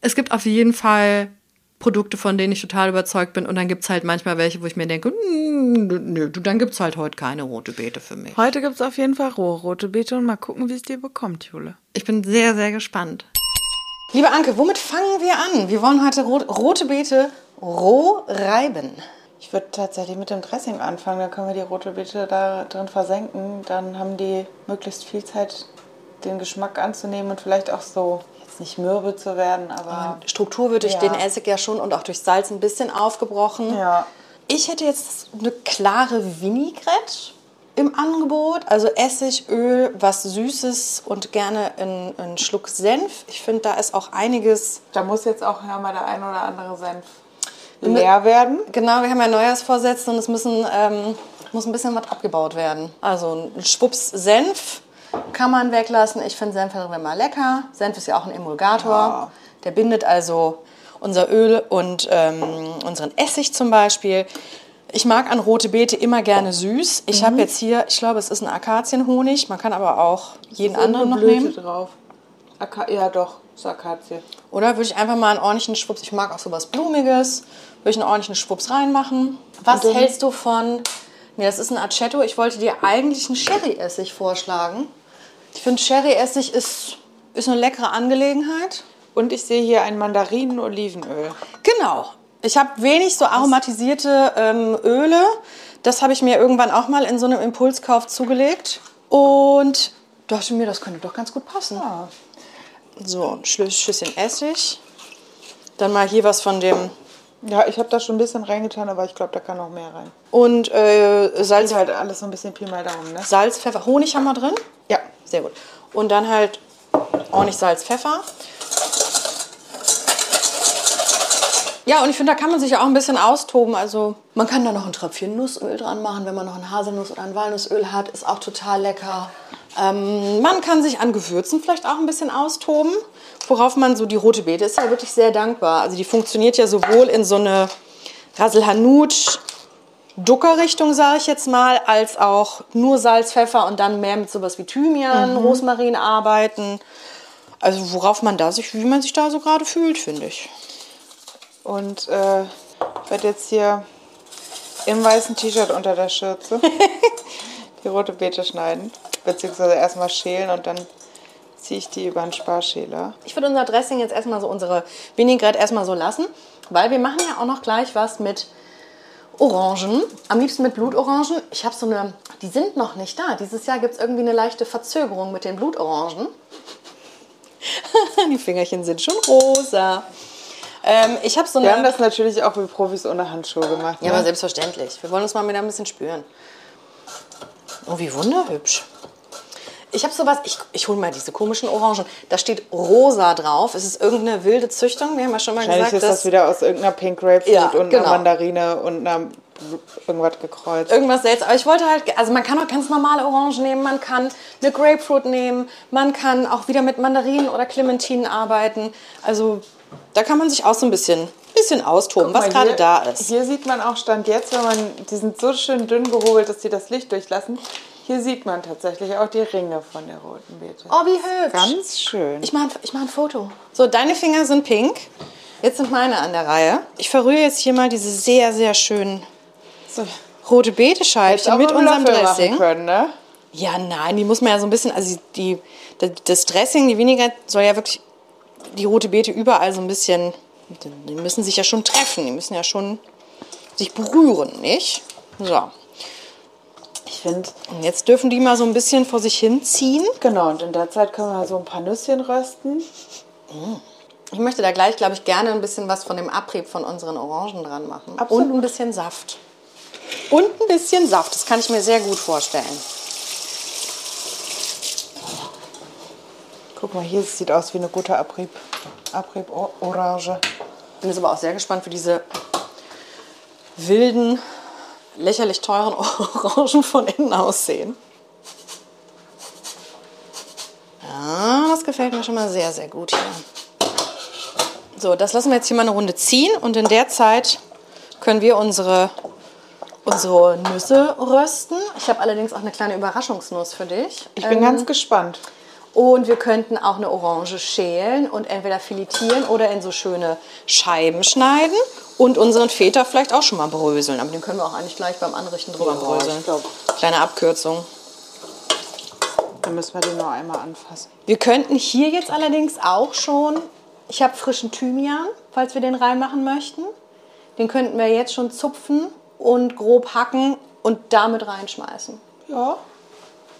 es gibt auf jeden Fall Produkte, von denen ich total überzeugt bin. Und dann gibt es halt manchmal welche, wo ich mir denke, hm, nö, dann gibt es halt heute keine rote Beete für mich. Heute gibt es auf jeden Fall rohe rote Beete und mal gucken, wie es dir bekommt, Jule. Ich bin sehr, sehr gespannt. Liebe Anke, womit fangen wir an? Wir wollen heute rote Beete roh reiben. Ich würde tatsächlich mit dem Dressing anfangen, dann können wir die rote Beete da drin versenken. Dann haben die möglichst viel Zeit, den Geschmack anzunehmen und vielleicht auch so nicht mürbe zu werden, aber. Struktur wird durch ja. den Essig ja schon und auch durch Salz ein bisschen aufgebrochen. Ja. Ich hätte jetzt eine klare Vinaigrette im Angebot. Also Essig, Öl, was Süßes und gerne einen Schluck Senf. Ich finde, da ist auch einiges. Da muss jetzt auch ja, mal der ein oder andere Senf leer werden. Genau, wir haben ja Neujahrsvorsätze und es müssen, ähm, muss ein bisschen was abgebaut werden. Also ein Schwupps Senf kann man weglassen. Ich finde Senf immer lecker. Senf ist ja auch ein Emulgator. Ja. Der bindet also unser Öl und ähm, unseren Essig zum Beispiel. Ich mag an rote Beete immer gerne süß. Ich mhm. habe jetzt hier, ich glaube, es ist ein Akazienhonig. Man kann aber auch jeden anderen noch Blüte nehmen. drauf. Aka ja, doch, ist Akazie. Oder würde ich einfach mal einen ordentlichen Schwupps, ich mag auch sowas Blumiges, würde ich einen ordentlichen Schwupps reinmachen. Was hältst du von, nee, das ist ein Aceto. Ich wollte dir eigentlich einen Sherry-Essig vorschlagen. Ich finde, Sherry-Essig ist, ist eine leckere Angelegenheit. Und ich sehe hier ein Mandarinen-Olivenöl. Genau. Ich habe wenig so aromatisierte ähm, Öle. Das habe ich mir irgendwann auch mal in so einem Impulskauf zugelegt. Und dachte mir, das könnte doch ganz gut passen. Ja. So, ein Schüsschen Essig. Dann mal hier was von dem. Ja, ich habe da schon ein bisschen reingetan, aber ich glaube, da kann noch mehr rein. Und äh, Salz. Ist halt alles so ein bisschen Pi mal Daumen, ne? Salz, Pfeffer, Honig haben wir drin. Ja. Sehr gut. Und dann halt ordentlich Salz, Pfeffer. Ja, und ich finde, da kann man sich ja auch ein bisschen austoben. Also man kann da noch ein Tröpfchen Nussöl dran machen, wenn man noch ein Haselnuss- oder ein Walnussöl hat. Ist auch total lecker. Ähm, man kann sich an Gewürzen vielleicht auch ein bisschen austoben. Worauf man so die rote Beete ist ja wirklich sehr dankbar. Also die funktioniert ja sowohl in so eine Raselhanut Ducker-Richtung, sage ich jetzt mal, als auch nur Salz, Pfeffer und dann mehr mit sowas wie Thymian, mhm. Rosmarin arbeiten. Also worauf man da sich, wie man sich da so gerade fühlt, finde ich. Und äh, ich werde jetzt hier im weißen T-Shirt unter der Schürze die rote Beete schneiden. Beziehungsweise erstmal schälen und dann ziehe ich die über einen Sparschäler. Ich würde unser Dressing jetzt erstmal so, unsere Vinaigrette erstmal so lassen, weil wir machen ja auch noch gleich was mit Orangen, am liebsten mit Blutorangen. Ich habe so eine, die sind noch nicht da. Dieses Jahr gibt es irgendwie eine leichte Verzögerung mit den Blutorangen. die Fingerchen sind schon rosa. Ähm, ich habe so eine. Wir haben das natürlich auch wie Profis ohne Handschuhe gemacht. Ja, ne? aber selbstverständlich. Wir wollen uns mal wieder ein bisschen spüren. Oh, wie wunderhübsch. Ich habe sowas, ich, ich hole mal diese komischen Orangen. Da steht rosa drauf. Es ist irgendeine wilde Züchtung. Wir haben ja schon mal gesagt, ist das wieder aus irgendeiner Pink Grapefruit ja, und genau. einer Mandarine und einer irgendwas gekreuzt. Irgendwas selbst. Aber ich wollte halt, also man kann auch ganz normale Orangen nehmen, man kann eine Grapefruit nehmen, man kann auch wieder mit Mandarinen oder Clementinen arbeiten. Also da kann man sich auch so ein bisschen, bisschen austoben, mal, was gerade da ist. Hier sieht man auch Stand jetzt, wenn man, die sind so schön dünn gehobelt, dass sie das Licht durchlassen. Hier sieht man tatsächlich auch die Ringe von der roten Beete. Oh, wie hübsch. Ganz schön. Ich mache ich mach ein Foto. So, deine Finger sind pink. Jetzt sind meine an der Reihe. Ich verrühre jetzt hier mal diese sehr, sehr schönen rote Beete-Scheibchen mit unserem Dressing. Können, ne? Ja, nein, die muss man ja so ein bisschen, also die, das Dressing, die Vinaigrette soll ja wirklich die rote Beete überall so ein bisschen, die müssen sich ja schon treffen, die müssen ja schon sich berühren, nicht? So. Ich finde, Und jetzt dürfen die mal so ein bisschen vor sich hinziehen. genau, und in der Zeit können wir so ein paar Nüsschen rösten. Ich möchte da gleich, glaube ich, gerne ein bisschen was von dem Abrieb von unseren Orangen dran machen. Absolut. Und ein bisschen Saft. Und ein bisschen Saft, das kann ich mir sehr gut vorstellen. Guck mal, hier sieht aus wie eine gute Abrieb, Abrieb-Orange. Bin jetzt aber auch sehr gespannt, wie diese wilden, lächerlich teuren Orangen von innen aussehen. Ja, das gefällt mir schon mal sehr, sehr gut hier. So, das lassen wir jetzt hier mal eine Runde ziehen und in der Zeit können wir unsere, unsere Nüsse rösten. Ich habe allerdings auch eine kleine Überraschungsnuss für dich. Ich bin ganz gespannt. Und wir könnten auch eine Orange schälen und entweder filetieren oder in so schöne Scheiben schneiden und unseren Feta vielleicht auch schon mal bröseln. Aber den können wir auch eigentlich gleich beim Anrichten drüber Ja, bröseln. Kleine Abkürzung. Dann müssen wir den nur einmal anfassen. Wir könnten hier jetzt allerdings auch schon, ich habe frischen Thymian, falls wir den reinmachen möchten. Den könnten wir jetzt schon zupfen und grob hacken und damit reinschmeißen. Ja.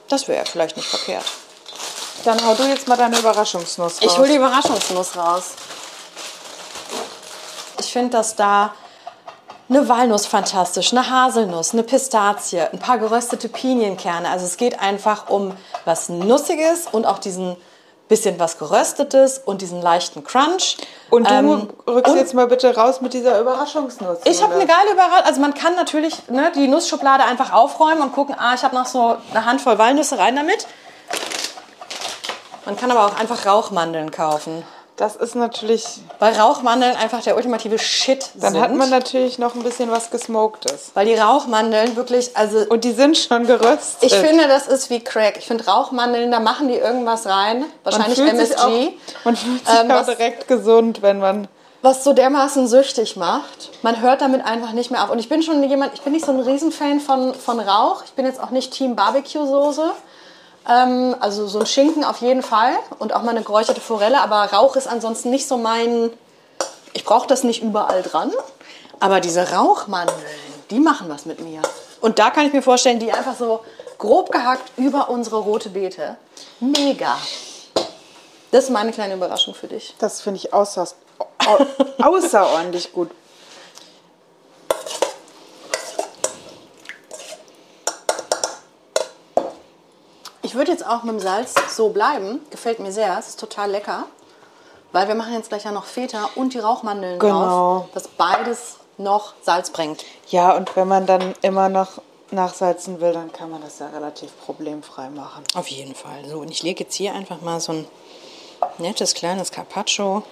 Das wäre vielleicht nicht verkehrt. Dann hau du jetzt mal deine Überraschungsnuss raus. Ich hole die Überraschungsnuss raus. Ich finde, dass da eine Walnuss fantastisch, eine Haselnuss, eine Pistazie, ein paar geröstete Pinienkerne. Also es geht einfach um was Nussiges und auch diesen bisschen was Geröstetes und diesen leichten Crunch. Und du Ähm, rückst und- jetzt mal bitte raus mit dieser Überraschungsnuss. Ich habe eine geile Überraschung. Also man kann natürlich ne, die Nussschublade einfach aufräumen und gucken, ah, ich habe noch so eine Handvoll Walnüsse rein damit. Man kann aber auch einfach Rauchmandeln kaufen. Das ist natürlich. Weil Rauchmandeln einfach der ultimative Shit Dann sind. hat man natürlich noch ein bisschen was Gesmoktes. weil die Rauchmandeln wirklich, also Und die sind schon geröstet. ich finde, das ist wie Crack. Ich finde Rauchmandeln, da machen die irgendwas rein. Wahrscheinlich man MSG. Auch, man fühlt sich Ähm, auch direkt gesund, wenn man. was so dermaßen süchtig macht. Man hört damit einfach nicht mehr auf. Und ich bin schon jemand, ich bin nicht so ein Riesenfan von, von Rauch. Ich bin jetzt auch nicht Team Barbecue-Soße. Ähm, also so ein Schinken auf jeden Fall und auch mal eine geräucherte Forelle. Aber Rauch ist ansonsten nicht so mein... Ich brauche das nicht überall dran. Aber diese Rauchmandeln, die machen was mit mir. Und da kann ich mir vorstellen, die einfach so grob gehackt über unsere rote Beete. Mega. Das ist meine kleine Überraschung für dich. Das finde ich außer, au, außerordentlich gut. Ich würde jetzt auch mit dem Salz so bleiben. Gefällt mir sehr. Es ist total lecker. Weil wir machen jetzt gleich ja noch Feta und die Rauchmandeln Genau. drauf, was beides noch Salz bringt. Ja, und wenn man dann immer noch nachsalzen will, dann kann man das ja relativ problemfrei machen. Auf jeden Fall. So, und ich lege jetzt hier einfach mal so ein nettes kleines Carpaccio.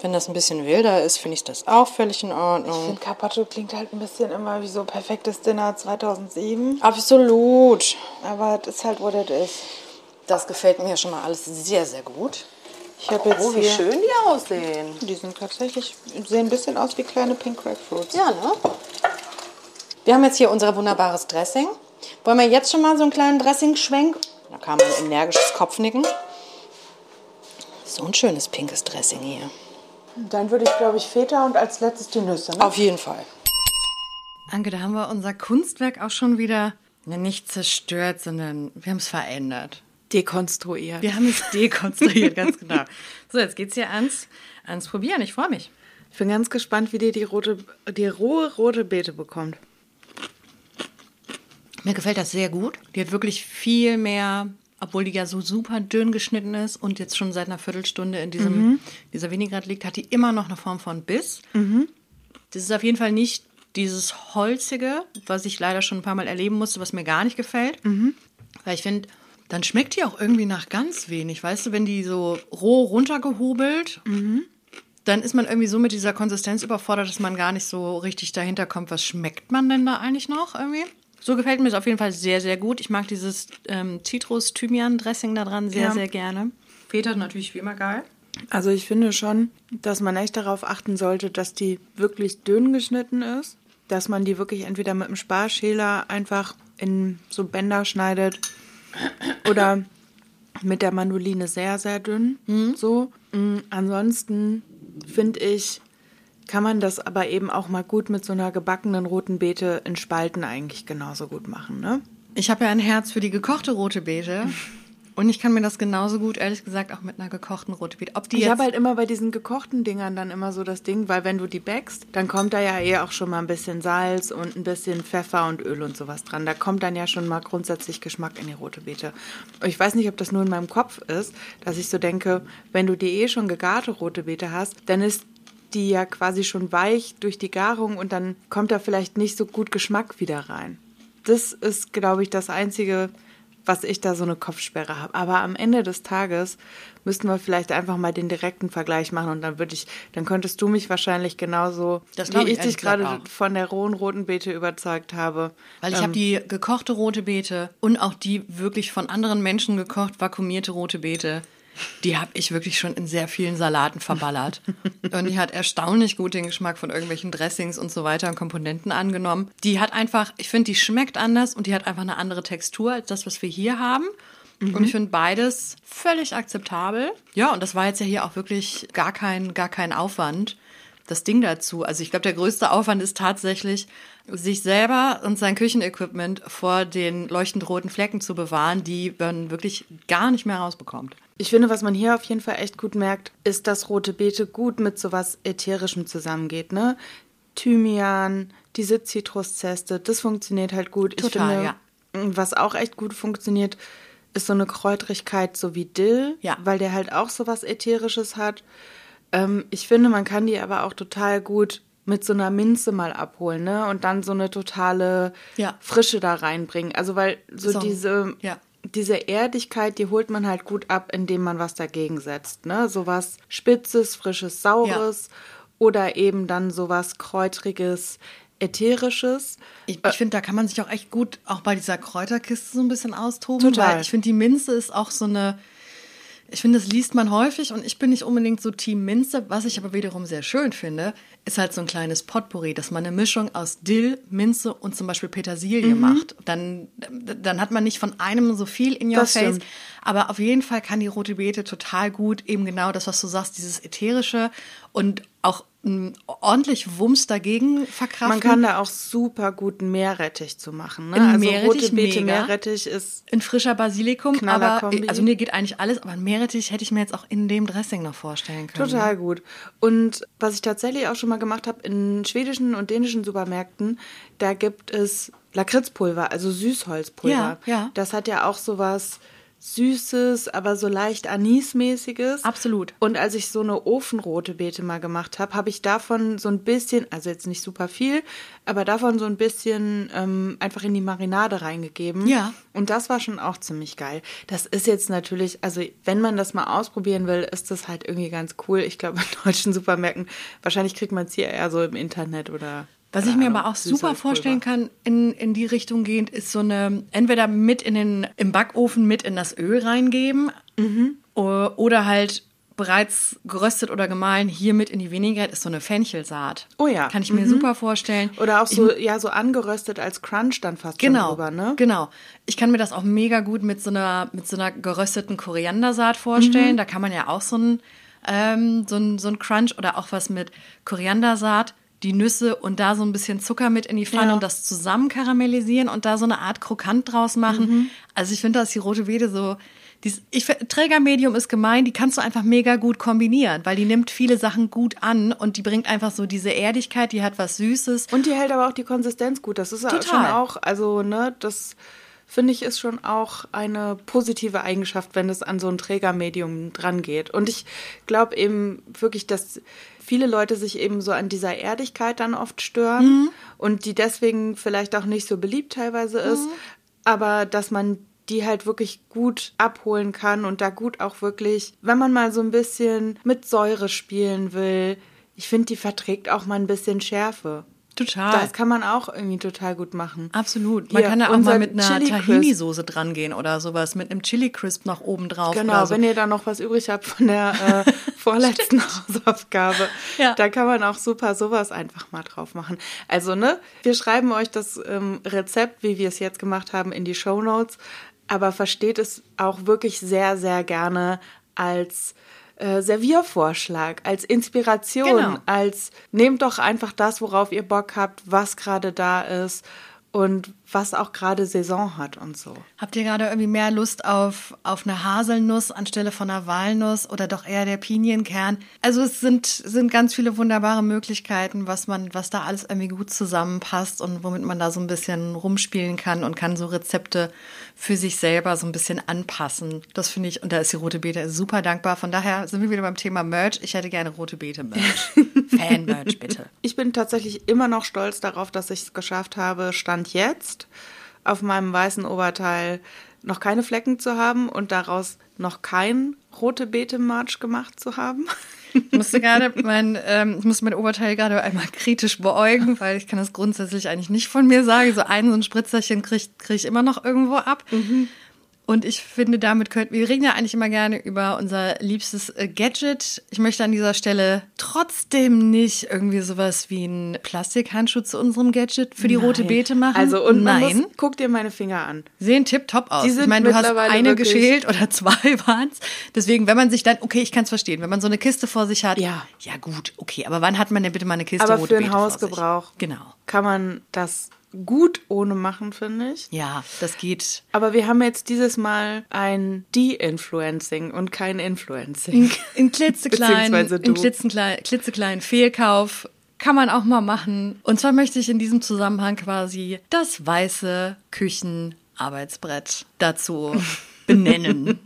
Wenn das ein bisschen wilder ist, finde ich das auch völlig in Ich Ordnung. finde, Carpaccio klingt halt ein bisschen immer wie so perfektes Dinner 2007. Absolut. Aber das ist halt, what it is. Das gefällt mir schon mal alles sehr, sehr gut. Ich habe jetzt Oh, wie schön die aussehen. Die sind tatsächlich, sehen ein bisschen aus wie kleine Pink Grapefruits. Ja, ne? Wir haben jetzt hier unser wunderbares Dressing. Wollen wir jetzt schon mal so einen kleinen Dressing-Schwenk? Da kam ein energisches Kopfnicken. So ein schönes pinkes Dressing hier. Dann würde ich, glaube ich, Feta und als letztes die Nüsse. Ne? Auf jeden Fall. Anke, da haben wir unser Kunstwerk auch schon wieder ne, nicht zerstört, sondern wir haben es verändert. Dekonstruiert. Wir haben es dekonstruiert, ganz genau. So, jetzt geht's hier ans, ans Probieren. Ich freue mich. Ich bin ganz gespannt, wie die die, rote, die rohe rote Beete bekommt. Mir gefällt das sehr gut. Die hat wirklich viel mehr, obwohl die ja so super dünn geschnitten ist und jetzt schon seit einer Viertelstunde in diesem, dieser Vinaigrette liegt, hat die immer noch eine Form von Biss. Das ist auf jeden Fall nicht dieses Holzige, was ich leider schon ein paar Mal erleben musste, was mir gar nicht gefällt. Weil ich finde, dann schmeckt die auch irgendwie nach ganz wenig. Weißt du, wenn die so roh runtergehobelt, dann ist man irgendwie so mit dieser Konsistenz überfordert, dass man gar nicht so richtig dahinter kommt, was schmeckt man denn da eigentlich noch irgendwie. So gefällt mir es auf jeden Fall sehr, sehr gut. Ich mag dieses ähm, Zitrus-Thymian-Dressing da dran sehr, Ja. sehr gerne. Feta natürlich wie immer geil. Also ich finde schon, dass man echt darauf achten sollte, dass die wirklich dünn geschnitten ist. dass man die wirklich entweder mit einem Sparschäler einfach in so Bänder schneidet oder mit der Mandoline sehr, sehr dünn. Mhm. So. Mm, Ansonsten finde ich, kann man das aber eben auch mal gut mit so einer gebackenen roten Beete in Spalten eigentlich genauso gut machen, ne? Ich habe ja ein Herz für die gekochte rote Beete. Und ich kann mir das genauso gut, ehrlich gesagt, auch mit einer gekochten rote Beete. Ob die Ich habe halt immer bei diesen gekochten Dingern dann immer so das Ding, weil wenn du die backst, dann kommt da ja eh auch schon mal ein bisschen Salz und ein bisschen Pfeffer und Öl und sowas dran. Da kommt dann ja schon mal grundsätzlich Geschmack in die rote Beete. Und ich weiß nicht, ob das nur in meinem Kopf ist, dass ich so denke, wenn du die eh schon gegarte rote Beete hast, dann ist die ja quasi schon weich durch die Garung und dann kommt da vielleicht nicht so gut Geschmack wieder rein. Das ist, glaube ich, das Einzige, was ich da so eine Kopfsperre habe. Aber am Ende des Tages müssten wir vielleicht einfach mal den direkten Vergleich machen und dann würde ich, dann könntest du mich wahrscheinlich genauso, Das wie ich ich dich gerade von der rohen roten Beete überzeugt habe. Weil ich Ähm, habe die gekochte rote Beete und auch die wirklich von anderen Menschen gekocht, vakuumierte rote Beete. Die habe ich wirklich schon in sehr vielen Salaten verballert. und die hat erstaunlich gut den Geschmack von irgendwelchen Dressings und so weiter und Komponenten angenommen. Die hat einfach, ich finde, die schmeckt anders und die hat einfach eine andere Textur als das, was wir hier haben. Und ich finde beides völlig akzeptabel. Ja, und das war jetzt ja hier auch wirklich gar kein, gar kein Aufwand das Ding dazu. Also ich glaube, der größte Aufwand ist tatsächlich, sich selber und sein Küchenequipment vor den leuchtend roten Flecken zu bewahren, die man wirklich gar nicht mehr rausbekommt. Ich finde, was man hier auf jeden Fall echt gut merkt, ist, dass rote Beete gut mit sowas Ätherischem zusammengeht, ne? Thymian, diese Zitruszeste, das funktioniert halt gut. ich Total, finde, ja. was auch echt gut funktioniert, ist so eine Kräutrigkeit so wie Dill, Ja. weil der halt auch sowas Ätherisches hat. Ähm, ich finde, man kann die aber auch total gut mit so einer Minze mal abholen, ne? Und dann so eine totale Ja. Frische da reinbringen. Also weil so So, diese ja. Diese Erdigkeit, die holt man halt gut ab, indem man was dagegen setzt. Ne? Sowas Spitzes, Frisches, Saures oder eben dann sowas Kräutriges, Ätherisches. Ich, ich finde, da kann man sich auch echt gut auch bei dieser Kräuterkiste so ein bisschen austoben. Total. Weil ich finde, die Minze ist auch so eine. Ich finde, das liest man häufig und ich bin nicht unbedingt so Team Minze. Was ich aber wiederum sehr schön finde, ist halt so ein kleines Potpourri, dass man eine Mischung aus Dill, Minze und zum Beispiel Petersilie Mhm. macht. Dann, dann hat man nicht von einem so viel in your Das face. stimmt. Aber auf jeden Fall kann die rote Beete total gut eben genau das, was du sagst, dieses ätherische und auch ordentlich Wumms dagegen verkraften. Man kann da auch super guten Meerrettich zu machen. Ne? Ein Also Meerrettich rote Beete, mega. Meerrettich ist Ein frischer Basilikum, aber also mir geht eigentlich alles, aber ein Meerrettich hätte ich mir jetzt auch in dem Dressing noch vorstellen können. Total gut. Und was ich tatsächlich auch schon mal gemacht habe, in schwedischen und dänischen Supermärkten, da gibt es Lakritzpulver, also Süßholzpulver. Ja, ja. Das hat ja auch sowas Süßes, aber so leicht Anismäßiges. Absolut. Und als ich so eine ofenrote Beete mal gemacht habe, habe ich davon so ein bisschen, also jetzt nicht super viel, aber davon so ein bisschen ähm, einfach in die Marinade reingegeben. Ja. Und das war schon auch ziemlich geil. Das ist jetzt natürlich, also wenn man das mal ausprobieren will, ist das halt irgendwie ganz cool. Ich glaube, in deutschen Supermärkten, wahrscheinlich kriegt man es hier eher so im Internet oder. Was ich mir aber auch super vorstellen kann, in, in die Richtung gehend, ist so eine, entweder mit in den, im Backofen mit in das Öl reingeben Mhm. o- oder halt bereits geröstet oder gemahlen hier mit in die Vinaigrette ist so eine Fenchelsaat. Oh ja. Kann ich mir super vorstellen. Oder auch so, ja, so angeröstet als Crunch dann fast Genau, drüber, ne? genau. Ich kann mir das auch mega gut mit so einer, mit so einer gerösteten Koriandersaat vorstellen. Mhm. Da kann man ja auch so ein, ähm, so ein, so ein Crunch oder auch was mit Koriandersaat, die Nüsse und da so ein bisschen Zucker mit in die Pfanne Ja. und das zusammen karamellisieren und da so eine Art Krokant draus machen. Mhm. Also ich finde, dass die rote Wede so, dies, ich, Trägermedium ist gemein, die kannst du einfach mega gut kombinieren, weil die nimmt viele Sachen gut an und die bringt einfach so diese Erdigkeit, die hat was Süßes. Und die hält aber auch die Konsistenz gut. Das ist Total. schon auch, also, ne, das finde ich ist schon auch eine positive Eigenschaft, wenn es an so ein Trägermedium dran geht. Und ich glaube eben wirklich, dass viele Leute sich eben so an dieser Erdigkeit dann oft stören und die deswegen vielleicht auch nicht so beliebt teilweise ist, aber dass man die halt wirklich gut abholen kann und da gut auch wirklich, wenn man mal so ein bisschen mit Säure spielen will, ich finde, die verträgt auch mal ein bisschen Schärfe. Total. Das kann man auch irgendwie total gut machen. Absolut. Man Hier, kann da auch mal mit einer. Tahini-Soße dran gehen oder sowas, mit einem Chili Crisp noch oben drauf. Genau, so. wenn ihr da noch was übrig habt von der äh, vorletzten Hausaufgabe, Ja. da kann man auch super sowas einfach mal drauf machen. Also, ne, wir schreiben euch das ähm, Rezept, wie wir es jetzt gemacht haben, in die Show Notes, aber versteht es auch wirklich sehr, sehr gerne als äh, Serviervorschlag, als Inspiration, Genau. als nehmt doch einfach das, worauf ihr Bock habt, was gerade da ist und was auch gerade Saison hat und so. Habt ihr gerade irgendwie mehr Lust auf, auf eine Haselnuss anstelle von einer Walnuss oder doch eher der Pinienkern? Also es sind, sind ganz viele wunderbare Möglichkeiten, was man, was da alles irgendwie gut zusammenpasst und womit man da so ein bisschen rumspielen kann und kann so Rezepte für sich selber so ein bisschen anpassen. Das finde ich, und da ist die rote Beete super dankbar. Von daher sind wir wieder beim Thema Merch. Ich hätte gerne rote Beete Merch. Fan-Merch, bitte. Ich bin tatsächlich immer noch stolz darauf, dass ich es geschafft habe, Stand jetzt auf meinem weißen Oberteil noch keine Flecken zu haben und daraus noch kein rote Beete-March gemacht zu haben. Ich musste gerade mein, ähm, ich musste mein Oberteil gerade einmal kritisch beäugen, weil ich kann das grundsätzlich eigentlich nicht von mir sagen. So ein so ein Spritzerchen kriege krieg ich immer noch irgendwo ab. Und ich finde, damit könnten wir reden ja eigentlich immer gerne über unser liebstes äh, Gadget. Ich möchte an dieser Stelle trotzdem nicht irgendwie sowas wie einen Plastikhandschuh zu unserem Gadget für die rote Nein. Beete machen. Also, und nein. muss, guck dir meine Finger an. Sehen tipptopp aus. Die sind ich meine, du hast eine geschält oder zwei waren's. Deswegen, wenn man sich dann, okay, ich kann es verstehen, wenn man so eine Kiste vor sich hat, Ja. ja gut, okay, aber wann hat man denn bitte mal eine Kiste Aber rote für den Beete Hausgebrauch? Genau. kann man das gut ohne machen, finde ich. Ja, das geht. Aber wir haben jetzt dieses Mal ein De-Influencing und kein Influencing. In du. in klitzekleinen, klitzekleinen Fehlkauf kann man auch mal machen. Und zwar möchte ich in diesem Zusammenhang quasi das weiße Küchenarbeitsbrett dazu benennen.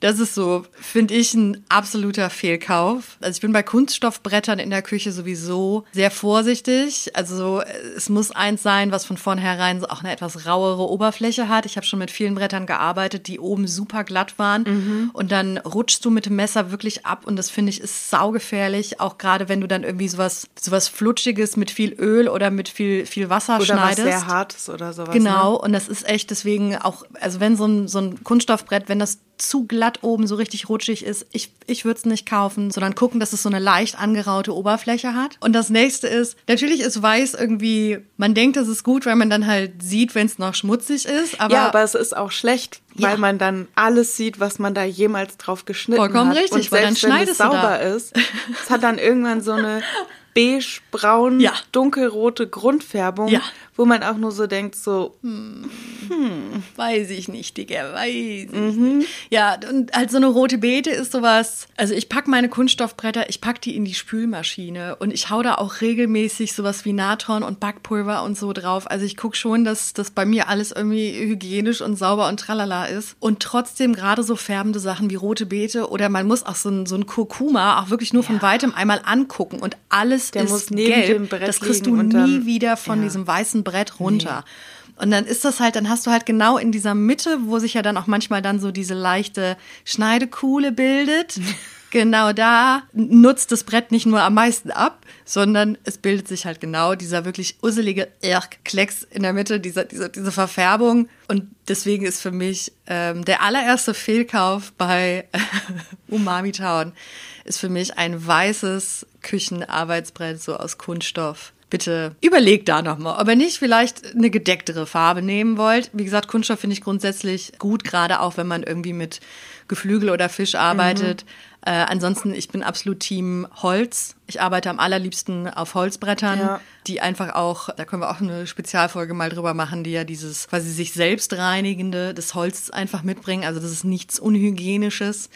Das ist so, finde ich, ein absoluter Fehlkauf. Also ich bin bei Kunststoffbrettern in der Küche sowieso sehr vorsichtig. Also so, es muss eins sein, was von vornherein auch eine etwas rauere Oberfläche hat. Ich habe schon mit vielen Brettern gearbeitet, die oben super glatt waren. Und dann rutschst du mit dem Messer wirklich ab. Und das finde ich ist saugefährlich. Auch gerade wenn du dann irgendwie sowas, sowas Flutschiges mit viel Öl oder mit viel, viel Wasser Oder was schneidest. sehr Hartes oder sowas. Genau, Ne? und das ist echt deswegen auch, also wenn so ein, so ein Kunststoffbrett, wenn das zu glatt oben so richtig rutschig ist, ich, ich würde es nicht kaufen, sondern gucken, dass es so eine leicht angeraute Oberfläche hat. Und das nächste ist, natürlich ist weiß irgendwie, man denkt, das ist gut, weil man dann halt sieht, wenn es noch schmutzig ist, aber, ja, aber es ist auch schlecht, weil Ja. man dann alles sieht, was man da jemals drauf geschnitten Vollkommen hat. richtig, Und weil dann selbst wenn es schneidest du da. sauber ist, es hat dann irgendwann so eine beige, braun, Ja. dunkelrote Grundfärbung, Ja. wo man auch nur so denkt, so, Weiß ich nicht, Digga, weiß ich Mhm. nicht. Ja, und halt so eine rote Beete ist sowas. Also ich pack meine Kunststoffbretter, ich pack die in die Spülmaschine und ich hau da auch regelmäßig sowas wie Natron und Backpulver und so drauf. Also ich guck schon, dass das bei mir alles irgendwie hygienisch und sauber und tralala ist. Und trotzdem gerade so färbende Sachen wie rote Beete oder man muss auch so ein, so ein Kurkuma auch wirklich nur von weitem einmal angucken und alles Der ist muss neben gelb. dem Brett das kriegst du nie wieder von Ja. diesem weißen Brett runter. Und dann ist das halt, dann hast du halt genau in dieser Mitte, wo sich ja dann auch manchmal dann so diese leichte Schneidekuhle bildet. Genau da nutzt das Brett nicht nur am meisten ab, sondern es bildet sich halt genau dieser wirklich usselige Klecks in der Mitte, diese, diese, diese Verfärbung. Und deswegen ist für mich ähm, der allererste Fehlkauf bei Umami Town ist für mich ein weißes Küchenarbeitsbrett so aus Kunststoff. Bitte überlegt da nochmal, ob ihr nicht vielleicht eine gedecktere Farbe nehmen wollt. Wie gesagt, Kunststoff finde ich grundsätzlich gut, gerade auch wenn man irgendwie mit Geflügel oder Fisch arbeitet. Äh, ansonsten, ich bin absolut Team Holz. Ich arbeite am allerliebsten auf Holzbrettern, Ja. die einfach auch, da können wir auch eine Spezialfolge mal drüber machen, die ja dieses quasi sich selbst reinigende des Holzes einfach mitbringen. Also das ist nichts Unhygienisches.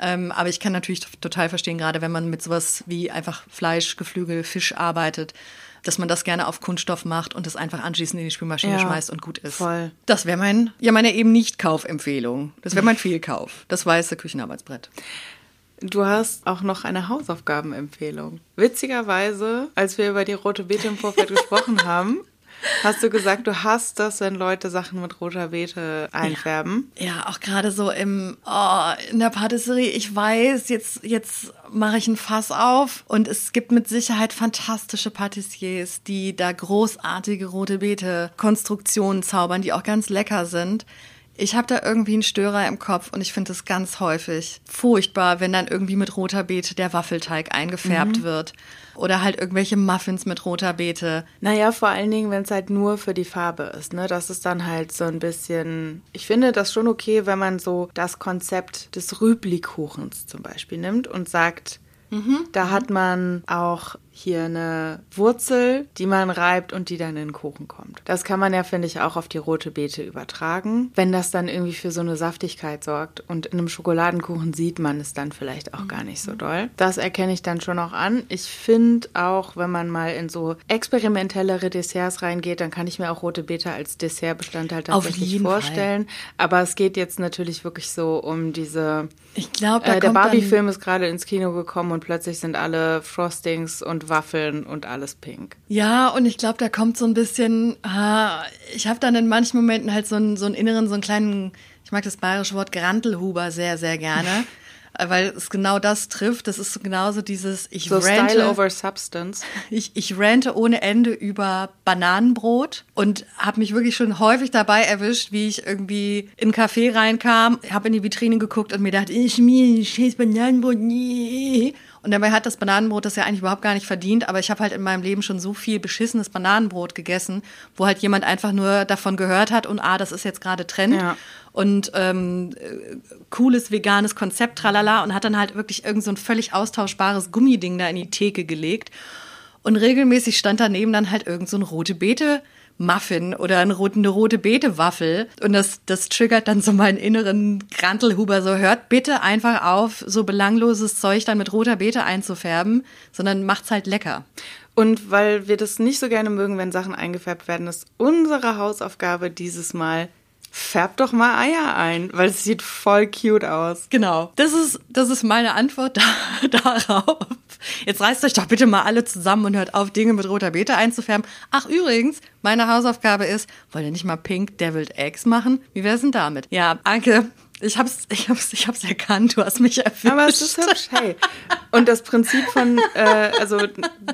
Ähm, aber ich kann natürlich total verstehen, gerade wenn man mit sowas wie einfach Fleisch, Geflügel, Fisch arbeitet, dass man das gerne auf Kunststoff macht und das einfach anschließend in die Spülmaschine Ja, schmeißt und gut ist. voll. Das wäre mein, ja, meine eben nicht Kaufempfehlung. Das wäre mein Fehlkauf. Das weiße Küchenarbeitsbrett. Du hast auch noch eine Hausaufgabenempfehlung. Witzigerweise, als wir über die rote Beete im Vorfeld gesprochen haben, hast du gesagt, du hast das, wenn Leute Sachen mit roter Beete einfärben. Ja, ja auch gerade so im oh, in der Patisserie. Ich weiß, jetzt jetzt mache ich ein Fass auf und es gibt mit Sicherheit fantastische Patissiers, die da großartige rote Beete Konstruktionen zaubern, die auch ganz lecker sind. Ich habe da irgendwie einen Störer im Kopf und ich finde es ganz häufig furchtbar, wenn dann irgendwie mit roter Beete der Waffelteig eingefärbt mhm. wird. Oder halt irgendwelche Muffins mit roter Beete. Naja, vor allen Dingen, wenn es halt nur für die Farbe ist. Ne? Das ist dann halt so ein bisschen. Ich finde das schon okay, wenn man so das Konzept des Rüblikuchens zum Beispiel nimmt und sagt, Mhm. Da hat man auch hier eine Wurzel, die man reibt und die dann in den Kuchen kommt. Das kann man ja, finde ich, auch auf die rote Beete übertragen. Wenn das dann irgendwie für so eine Saftigkeit sorgt und in einem Schokoladenkuchen sieht man es dann vielleicht auch gar nicht so doll. Das erkenne ich dann schon auch an. Ich finde auch, wenn man mal in so experimentellere Desserts reingeht, dann kann ich mir auch rote Beete als Dessertbestandteil tatsächlich vorstellen. Fall. Aber es geht jetzt natürlich wirklich so um diese. Ich glaube, äh, der Barbie-Film ist gerade ins Kino gekommen und plötzlich sind alle Frostings und Waffeln und alles pink. Ja, und ich glaube, da kommt so ein bisschen, ah, ich habe dann in manchen Momenten halt so einen, so einen inneren, so einen kleinen, ich mag das bayerische Wort Grantelhuber sehr, sehr gerne. weil es genau das trifft. Das ist genauso dieses ich so rante, Style over Substance. Ich, ich rante ohne Ende über Bananenbrot und habe mich wirklich schon häufig dabei erwischt, wie ich irgendwie in einen Café reinkam, habe in die Vitrine geguckt und mir dachte, ich mir scheiß Bananenbrot nie. Und dabei hat das Bananenbrot das ja eigentlich überhaupt gar nicht verdient, aber ich habe halt in meinem Leben schon so viel beschissenes Bananenbrot gegessen, wo halt jemand einfach nur davon gehört hat und ah, das ist jetzt gerade Trend. Ja. Und ähm, cooles veganes Konzept, tralala, und hat dann halt wirklich irgend so ein völlig austauschbares Gummiding da in die Theke gelegt. Und regelmäßig stand daneben dann halt irgend so ein rote Beete Muffin oder eine rote, eine rote Beete-Waffel. Und das, das triggert dann so meinen inneren Grantelhuber. So, hört bitte einfach auf, so belangloses Zeug dann mit roter Beete einzufärben, sondern macht's halt lecker. Und weil wir das nicht so gerne mögen, wenn Sachen eingefärbt werden, ist unsere Hausaufgabe dieses Mal, färb doch mal Eier ein, weil es sieht voll cute aus. Genau. Das ist, das ist meine Antwort da, darauf. Jetzt reißt euch doch bitte mal alle zusammen und hört auf, Dinge mit roter Beete einzufärben. Ach, übrigens, meine Hausaufgabe ist, wollt ihr nicht mal Pink Deviled Eggs machen? Wie wär's denn damit? Ja, Anke, ich hab's, ich hab's, ich hab's erkannt, du hast mich erfüllt. Aber es ist hübsch, hey. Und das Prinzip von, äh, also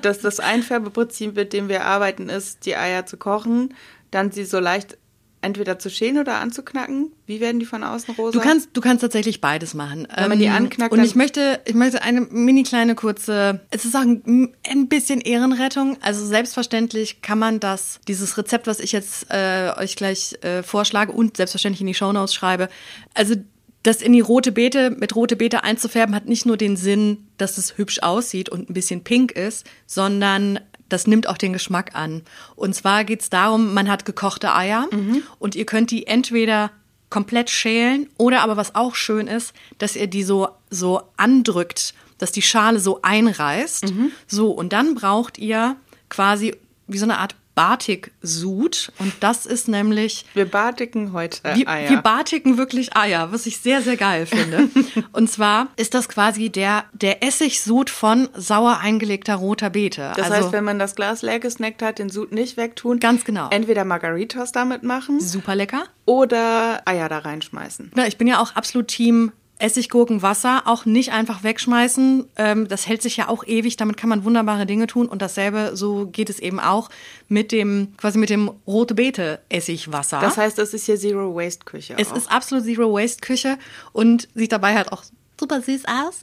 das, das Einfärbeprinzip, mit dem wir arbeiten, ist, die Eier zu kochen, dann sie so leicht entweder zu schälen oder anzuknacken? Wie werden die von außen rosa? Du kannst, du kannst tatsächlich beides machen. Wenn man die ähm, anknackt. Und ich möchte, ich möchte eine mini kleine kurze, es ist auch ein, ein bisschen Ehrenrettung. Also selbstverständlich kann man das, dieses Rezept, was ich jetzt äh, euch gleich äh, vorschlage und selbstverständlich in die Shownotes schreibe. Also das in die rote Beete mit rote Beete einzufärben hat nicht nur den Sinn, dass es hübsch aussieht und ein bisschen pink ist, sondern das nimmt auch den Geschmack an. Und zwar geht es darum, man hat gekochte Eier mhm. und ihr könnt die entweder komplett schälen oder aber was auch schön ist, dass ihr die so, so andrückt, dass die Schale so einreißt. Mhm. So, und dann braucht ihr quasi wie so eine Art Batik-Sud. Und das ist nämlich. Wir batiken heute Eier. Wir, batiken wirklich Eier, was ich sehr, sehr geil finde. und zwar ist das quasi der, der Essigsud von sauer eingelegter roter Beete. Das also, heißt, wenn man das Glas leer gesnackt hat, den Sud nicht wegtun. Ganz genau. Entweder Margaritas damit machen. Super lecker. Oder Eier da reinschmeißen. Na, ich bin ja auch absolut Team Essiggurken, Wasser auch nicht einfach wegschmeißen. Ähm, das hält sich ja auch ewig. Damit kann man wunderbare Dinge tun. Und dasselbe, so geht es eben auch mit dem, quasi mit dem rote Beete Essigwasser. Das heißt, es ist hier Zero Waste Küche. Es auch. ist absolut Zero Waste Küche und sieht dabei halt auch super süß aus.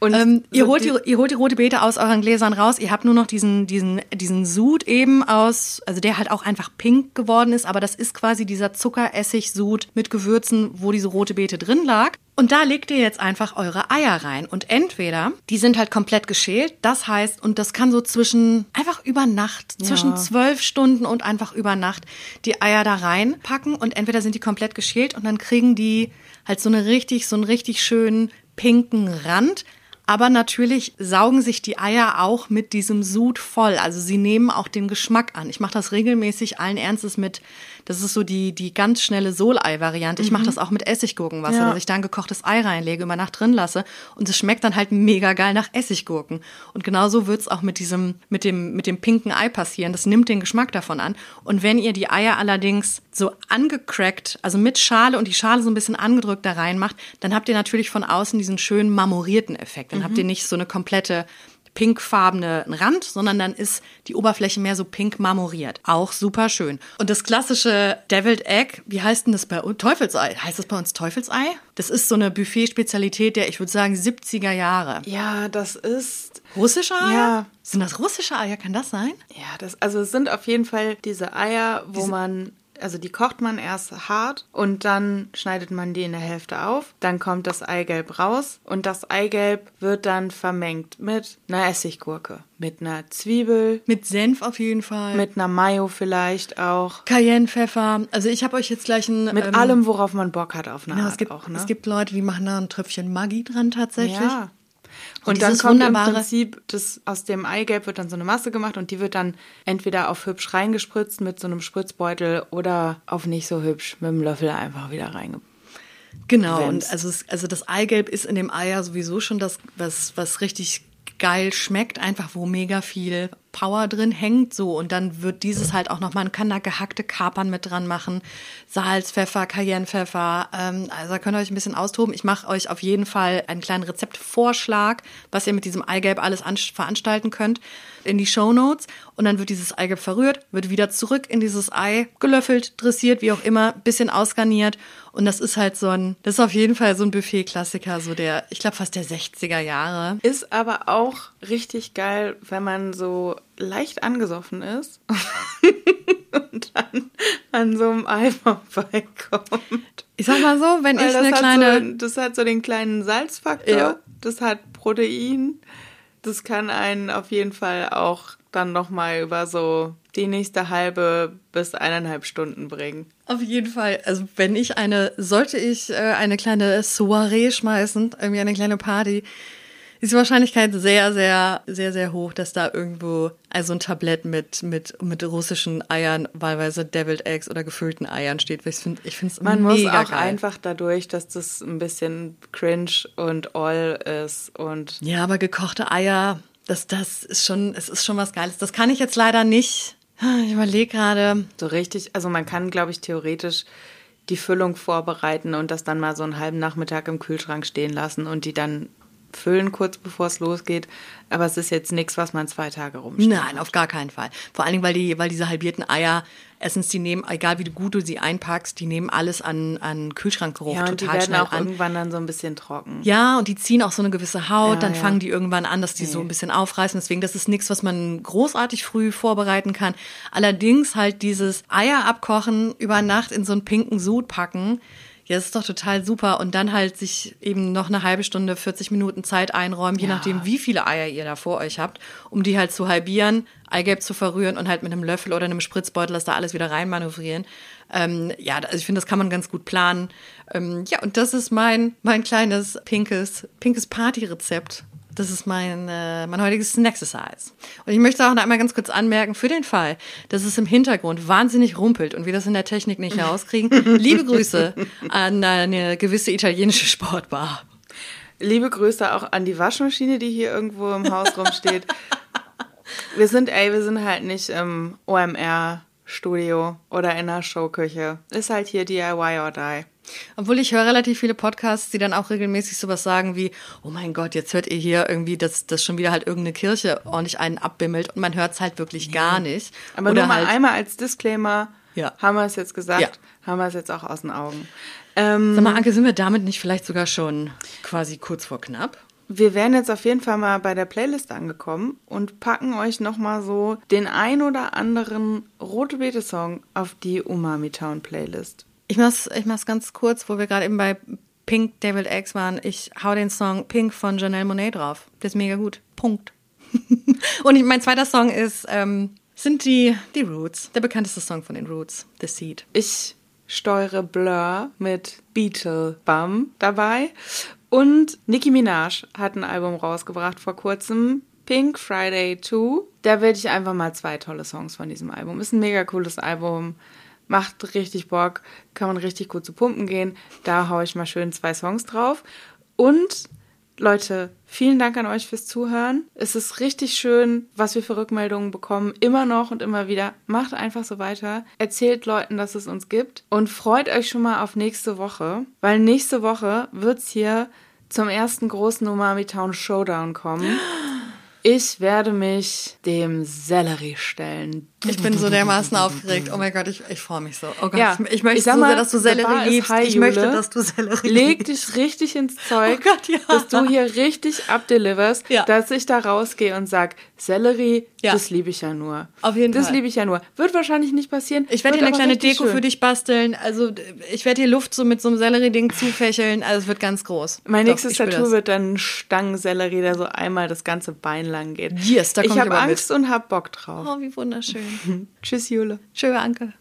Und ähm, ihr, holt die, ihr holt die rote Beete aus euren Gläsern raus. Ihr habt nur noch diesen, diesen, diesen Sud eben aus, also der halt auch einfach pink geworden ist, aber das ist quasi dieser Zuckeressig-Sud mit Gewürzen, wo diese rote Beete drin lag. Und da legt ihr jetzt einfach eure Eier rein. Und entweder, die sind halt komplett geschält, das heißt, und das kann so zwischen, einfach über Nacht, ja. zwischen zwölf Stunden und einfach über Nacht die Eier da reinpacken. Und entweder sind die komplett geschält und dann kriegen die halt so eine richtig, so einen richtig schönen pinken Rand. Aber natürlich saugen sich die Eier auch mit diesem Sud voll. Also sie nehmen auch den Geschmack an. Ich mache das regelmäßig allen Ernstes mit, das ist so die, die ganz schnelle Solei-Variante. Ich mache das auch mit Essiggurkenwasser, Ja. dass ich da ein gekochtes Ei reinlege, über Nacht drin lasse und es schmeckt dann halt mega geil nach Essiggurken. Und genauso wird's auch mit diesem, mit dem, mit dem pinken Ei passieren. Das nimmt den Geschmack davon an. Und wenn ihr die Eier allerdings so angecrackt, also mit Schale und die Schale so ein bisschen angedrückt da reinmacht, dann habt ihr natürlich von außen diesen schönen marmorierten Effekt. Dann habt ihr nicht so eine komplette pinkfarbene Rand, sondern dann ist die Oberfläche mehr so pink marmoriert. Auch super schön. Und das klassische Deviled Egg, wie heißt denn das bei uns? Teufelsei. Heißt das bei uns Teufelsei? Das ist so eine Buffet-Spezialität der, ich würde sagen, 70er Jahre. Ja, das ist. Russische Eier? Ja. Sind das russische Eier? Kann das sein? Ja, das, also es sind auf jeden Fall diese Eier, wo man, also die kocht man erst hart und dann schneidet man die in der Hälfte auf. Dann kommt das Eigelb raus und das Eigelb wird dann vermengt mit einer Essiggurke, mit einer Zwiebel, Mit Senf auf jeden Fall. mit einer Mayo vielleicht auch. Cayennepfeffer. Also ich habe euch jetzt gleich ein... Mit ähm, allem, worauf man Bock hat auf eine Genau, Art es gibt, auch, ne? es gibt Leute, die machen da ein Tröpfchen Maggi dran tatsächlich. Ja. Und dann kommt im Prinzip, das, aus dem Eigelb wird dann so eine Masse gemacht und die wird dann entweder auf hübsch reingespritzt mit so einem Spritzbeutel oder auf nicht so hübsch mit dem Löffel einfach wieder reingepackt. Genau, Wenn's- und also, also das Eigelb ist in dem Ei ja sowieso schon das, was, was richtig geil schmeckt, einfach wo mega viel Power drin hängt, so. Und dann wird dieses halt auch noch, man kann da gehackte Kapern mit dran machen, Salz, Pfeffer, Cayennepfeffer, ähm, also da könnt ihr euch ein bisschen austoben. Ich mache euch auf jeden Fall einen kleinen Rezeptvorschlag, was ihr mit diesem Eigelb alles an, veranstalten könnt, in die Shownotes und dann wird dieses Eigelb verrührt, wird wieder zurück in dieses Ei gelöffelt, dressiert, wie auch immer, bisschen ausgarniert und das ist halt so ein, das ist auf jeden Fall so ein Buffet-Klassiker, so der, ich glaube fast der 60er Jahre. Ist aber auch richtig geil, wenn man so leicht angesoffen ist und dann an so einem Ei vorbeikommt. Ich sag mal so, wenn Weil ich eine kleine, so, das hat so den kleinen Salzfaktor, Ja. das hat Protein, das kann einen auf jeden Fall auch dann nochmal über so die nächste halbe bis eineinhalb Stunden bringen. Auf jeden Fall. Also wenn ich eine, sollte ich äh, eine kleine Soiree schmeißen, irgendwie eine kleine Party, ist die Wahrscheinlichkeit sehr, sehr, sehr, sehr hoch, dass da irgendwo also ein Tablett mit, mit, mit russischen Eiern, wahlweise Deviled Eggs oder gefüllten Eiern steht. Ich finde ich finde es Man muss auch geil. einfach dadurch, dass das ein bisschen cringe und all ist und Ja, aber gekochte Eier, das, das ist schon, es ist schon was Geiles. Das kann ich jetzt leider nicht. Ich überlege gerade. so richtig, also man kann, glaube ich, theoretisch die Füllung vorbereiten und das dann mal so einen halben Nachmittag im Kühlschrank stehen lassen und die dann füllen kurz bevor es losgeht. Aber es ist jetzt nichts, was man zwei Tage rumsteht. Nein, auf gar keinen Fall. Vor allen Dingen, weil die, weil diese halbierten Eier, erstens, die nehmen, egal wie gut du sie einpackst, die nehmen alles an, an Kühlschrankgeruch Ja, und die total werden schnell auch an. irgendwann dann so ein bisschen trocken. Ja, und die ziehen auch so eine gewisse Haut, Ja, dann ja. fangen die irgendwann an, dass die so ein bisschen aufreißen. Deswegen, das ist nichts, was man großartig früh vorbereiten kann. Allerdings halt dieses Eier abkochen, über Nacht in so einen pinken Sud packen, ja, das ist doch total super. Und dann halt sich eben noch eine halbe Stunde, 40 Minuten Zeit einräumen, je Ja. nachdem, wie viele Eier ihr da vor euch habt, um die halt zu halbieren, Eigelb zu verrühren und halt mit einem Löffel oder einem Spritzbeutel das da alles wieder reinmanövrieren. Ähm, ja, also ich finde, das kann man ganz gut planen. Ähm, ja, und das ist mein, mein kleines pinkes, pinkes Partyrezept. Das ist mein, äh, mein heutiges Snack-Exercise. Und ich möchte auch noch einmal ganz kurz anmerken, für den Fall, dass es im Hintergrund wahnsinnig rumpelt und wir das in der Technik nicht herauskriegen, liebe Grüße an eine gewisse italienische Sportbar. Liebe Grüße auch an die Waschmaschine, die hier irgendwo im Haus rumsteht. Wir sind, ey, wir sind halt nicht im OMR-Studio oder in einer Showküche. Ist halt hier DIY or die. Obwohl ich höre relativ viele Podcasts, die dann auch regelmäßig sowas sagen wie, oh mein Gott, jetzt hört ihr hier irgendwie, dass, dass schon wieder halt irgendeine Kirche ordentlich einen abbimmelt und man hört es halt wirklich gar nicht. Aber Oder nur mal halt, einmal als Disclaimer, Ja. haben wir es jetzt gesagt, Ja. haben wir es jetzt auch aus den Augen. Ähm, Sag mal, Anke, sind wir damit nicht vielleicht sogar schon quasi kurz vor knapp? Wir wären jetzt auf jeden Fall mal bei der Playlist angekommen und packen euch nochmal so den ein oder anderen Rote Beete-Song auf die Umami Town Playlist. Ich mach's, ich mach's ganz kurz, wo wir gerade eben bei Pink Devil X waren. Ich hau den Song Pink von Janelle Monet drauf. Der ist mega gut. Punkt. Und ich, mein zweiter Song ist, ähm, sind die, die Roots. Der bekannteste Song von den Roots. The Seed. Ich steuere Blur mit Beetle Bum dabei Und Nicki Minaj hat ein Album rausgebracht vor kurzem. Pink Friday 2. Da werde ich einfach mal zwei tolle Songs von diesem Album. Ist ein mega cooles Album. Macht richtig Bock. Kann man richtig gut zu pumpen gehen. Da haue ich mal schön zwei Songs drauf. Und Leute, vielen Dank an euch fürs Zuhören. Es ist richtig schön, was wir für Rückmeldungen bekommen. Immer noch und immer wieder. Macht einfach so weiter. Erzählt Leuten, dass es uns gibt. Und freut euch schon mal auf nächste Woche. Weil nächste Woche wird es hier zum ersten großen Umami Town Showdown kommen. Ich werde mich dem Sellerie stellen. Ich bin so dermaßen aufgeregt. Oh mein Gott, ich, ich freue mich so. Oh Gott, Ja, ich, ich möchte ich sag so mal, sehr, dass du Sellerie liebst. high, Ich möchte, dass du Sellerie Leg dich richtig ins Zeug, Oh Gott, ja. dass du hier richtig abdeliverst, Ja. dass ich da rausgehe und sag, Sellerie, das liebe ich ja nur. Auf jeden das Fall. liebe ich ja nur. Wird wahrscheinlich nicht passieren. Ich werde dir eine kleine Deko schön. für dich basteln. Also ich werde dir Luft so mit so einem Sellerie-Ding zufächeln. Also es wird ganz groß. Mein Doch, nächstes Tattoo das. wird dann ein Stangensellerie, der so einmal das ganze Bein lang geht. Yes, da komm ich ich habe aber mit. Angst und hab Bock drauf. Oh, wie wunderschön. Tschüss, Jule. Tschüss, Anke.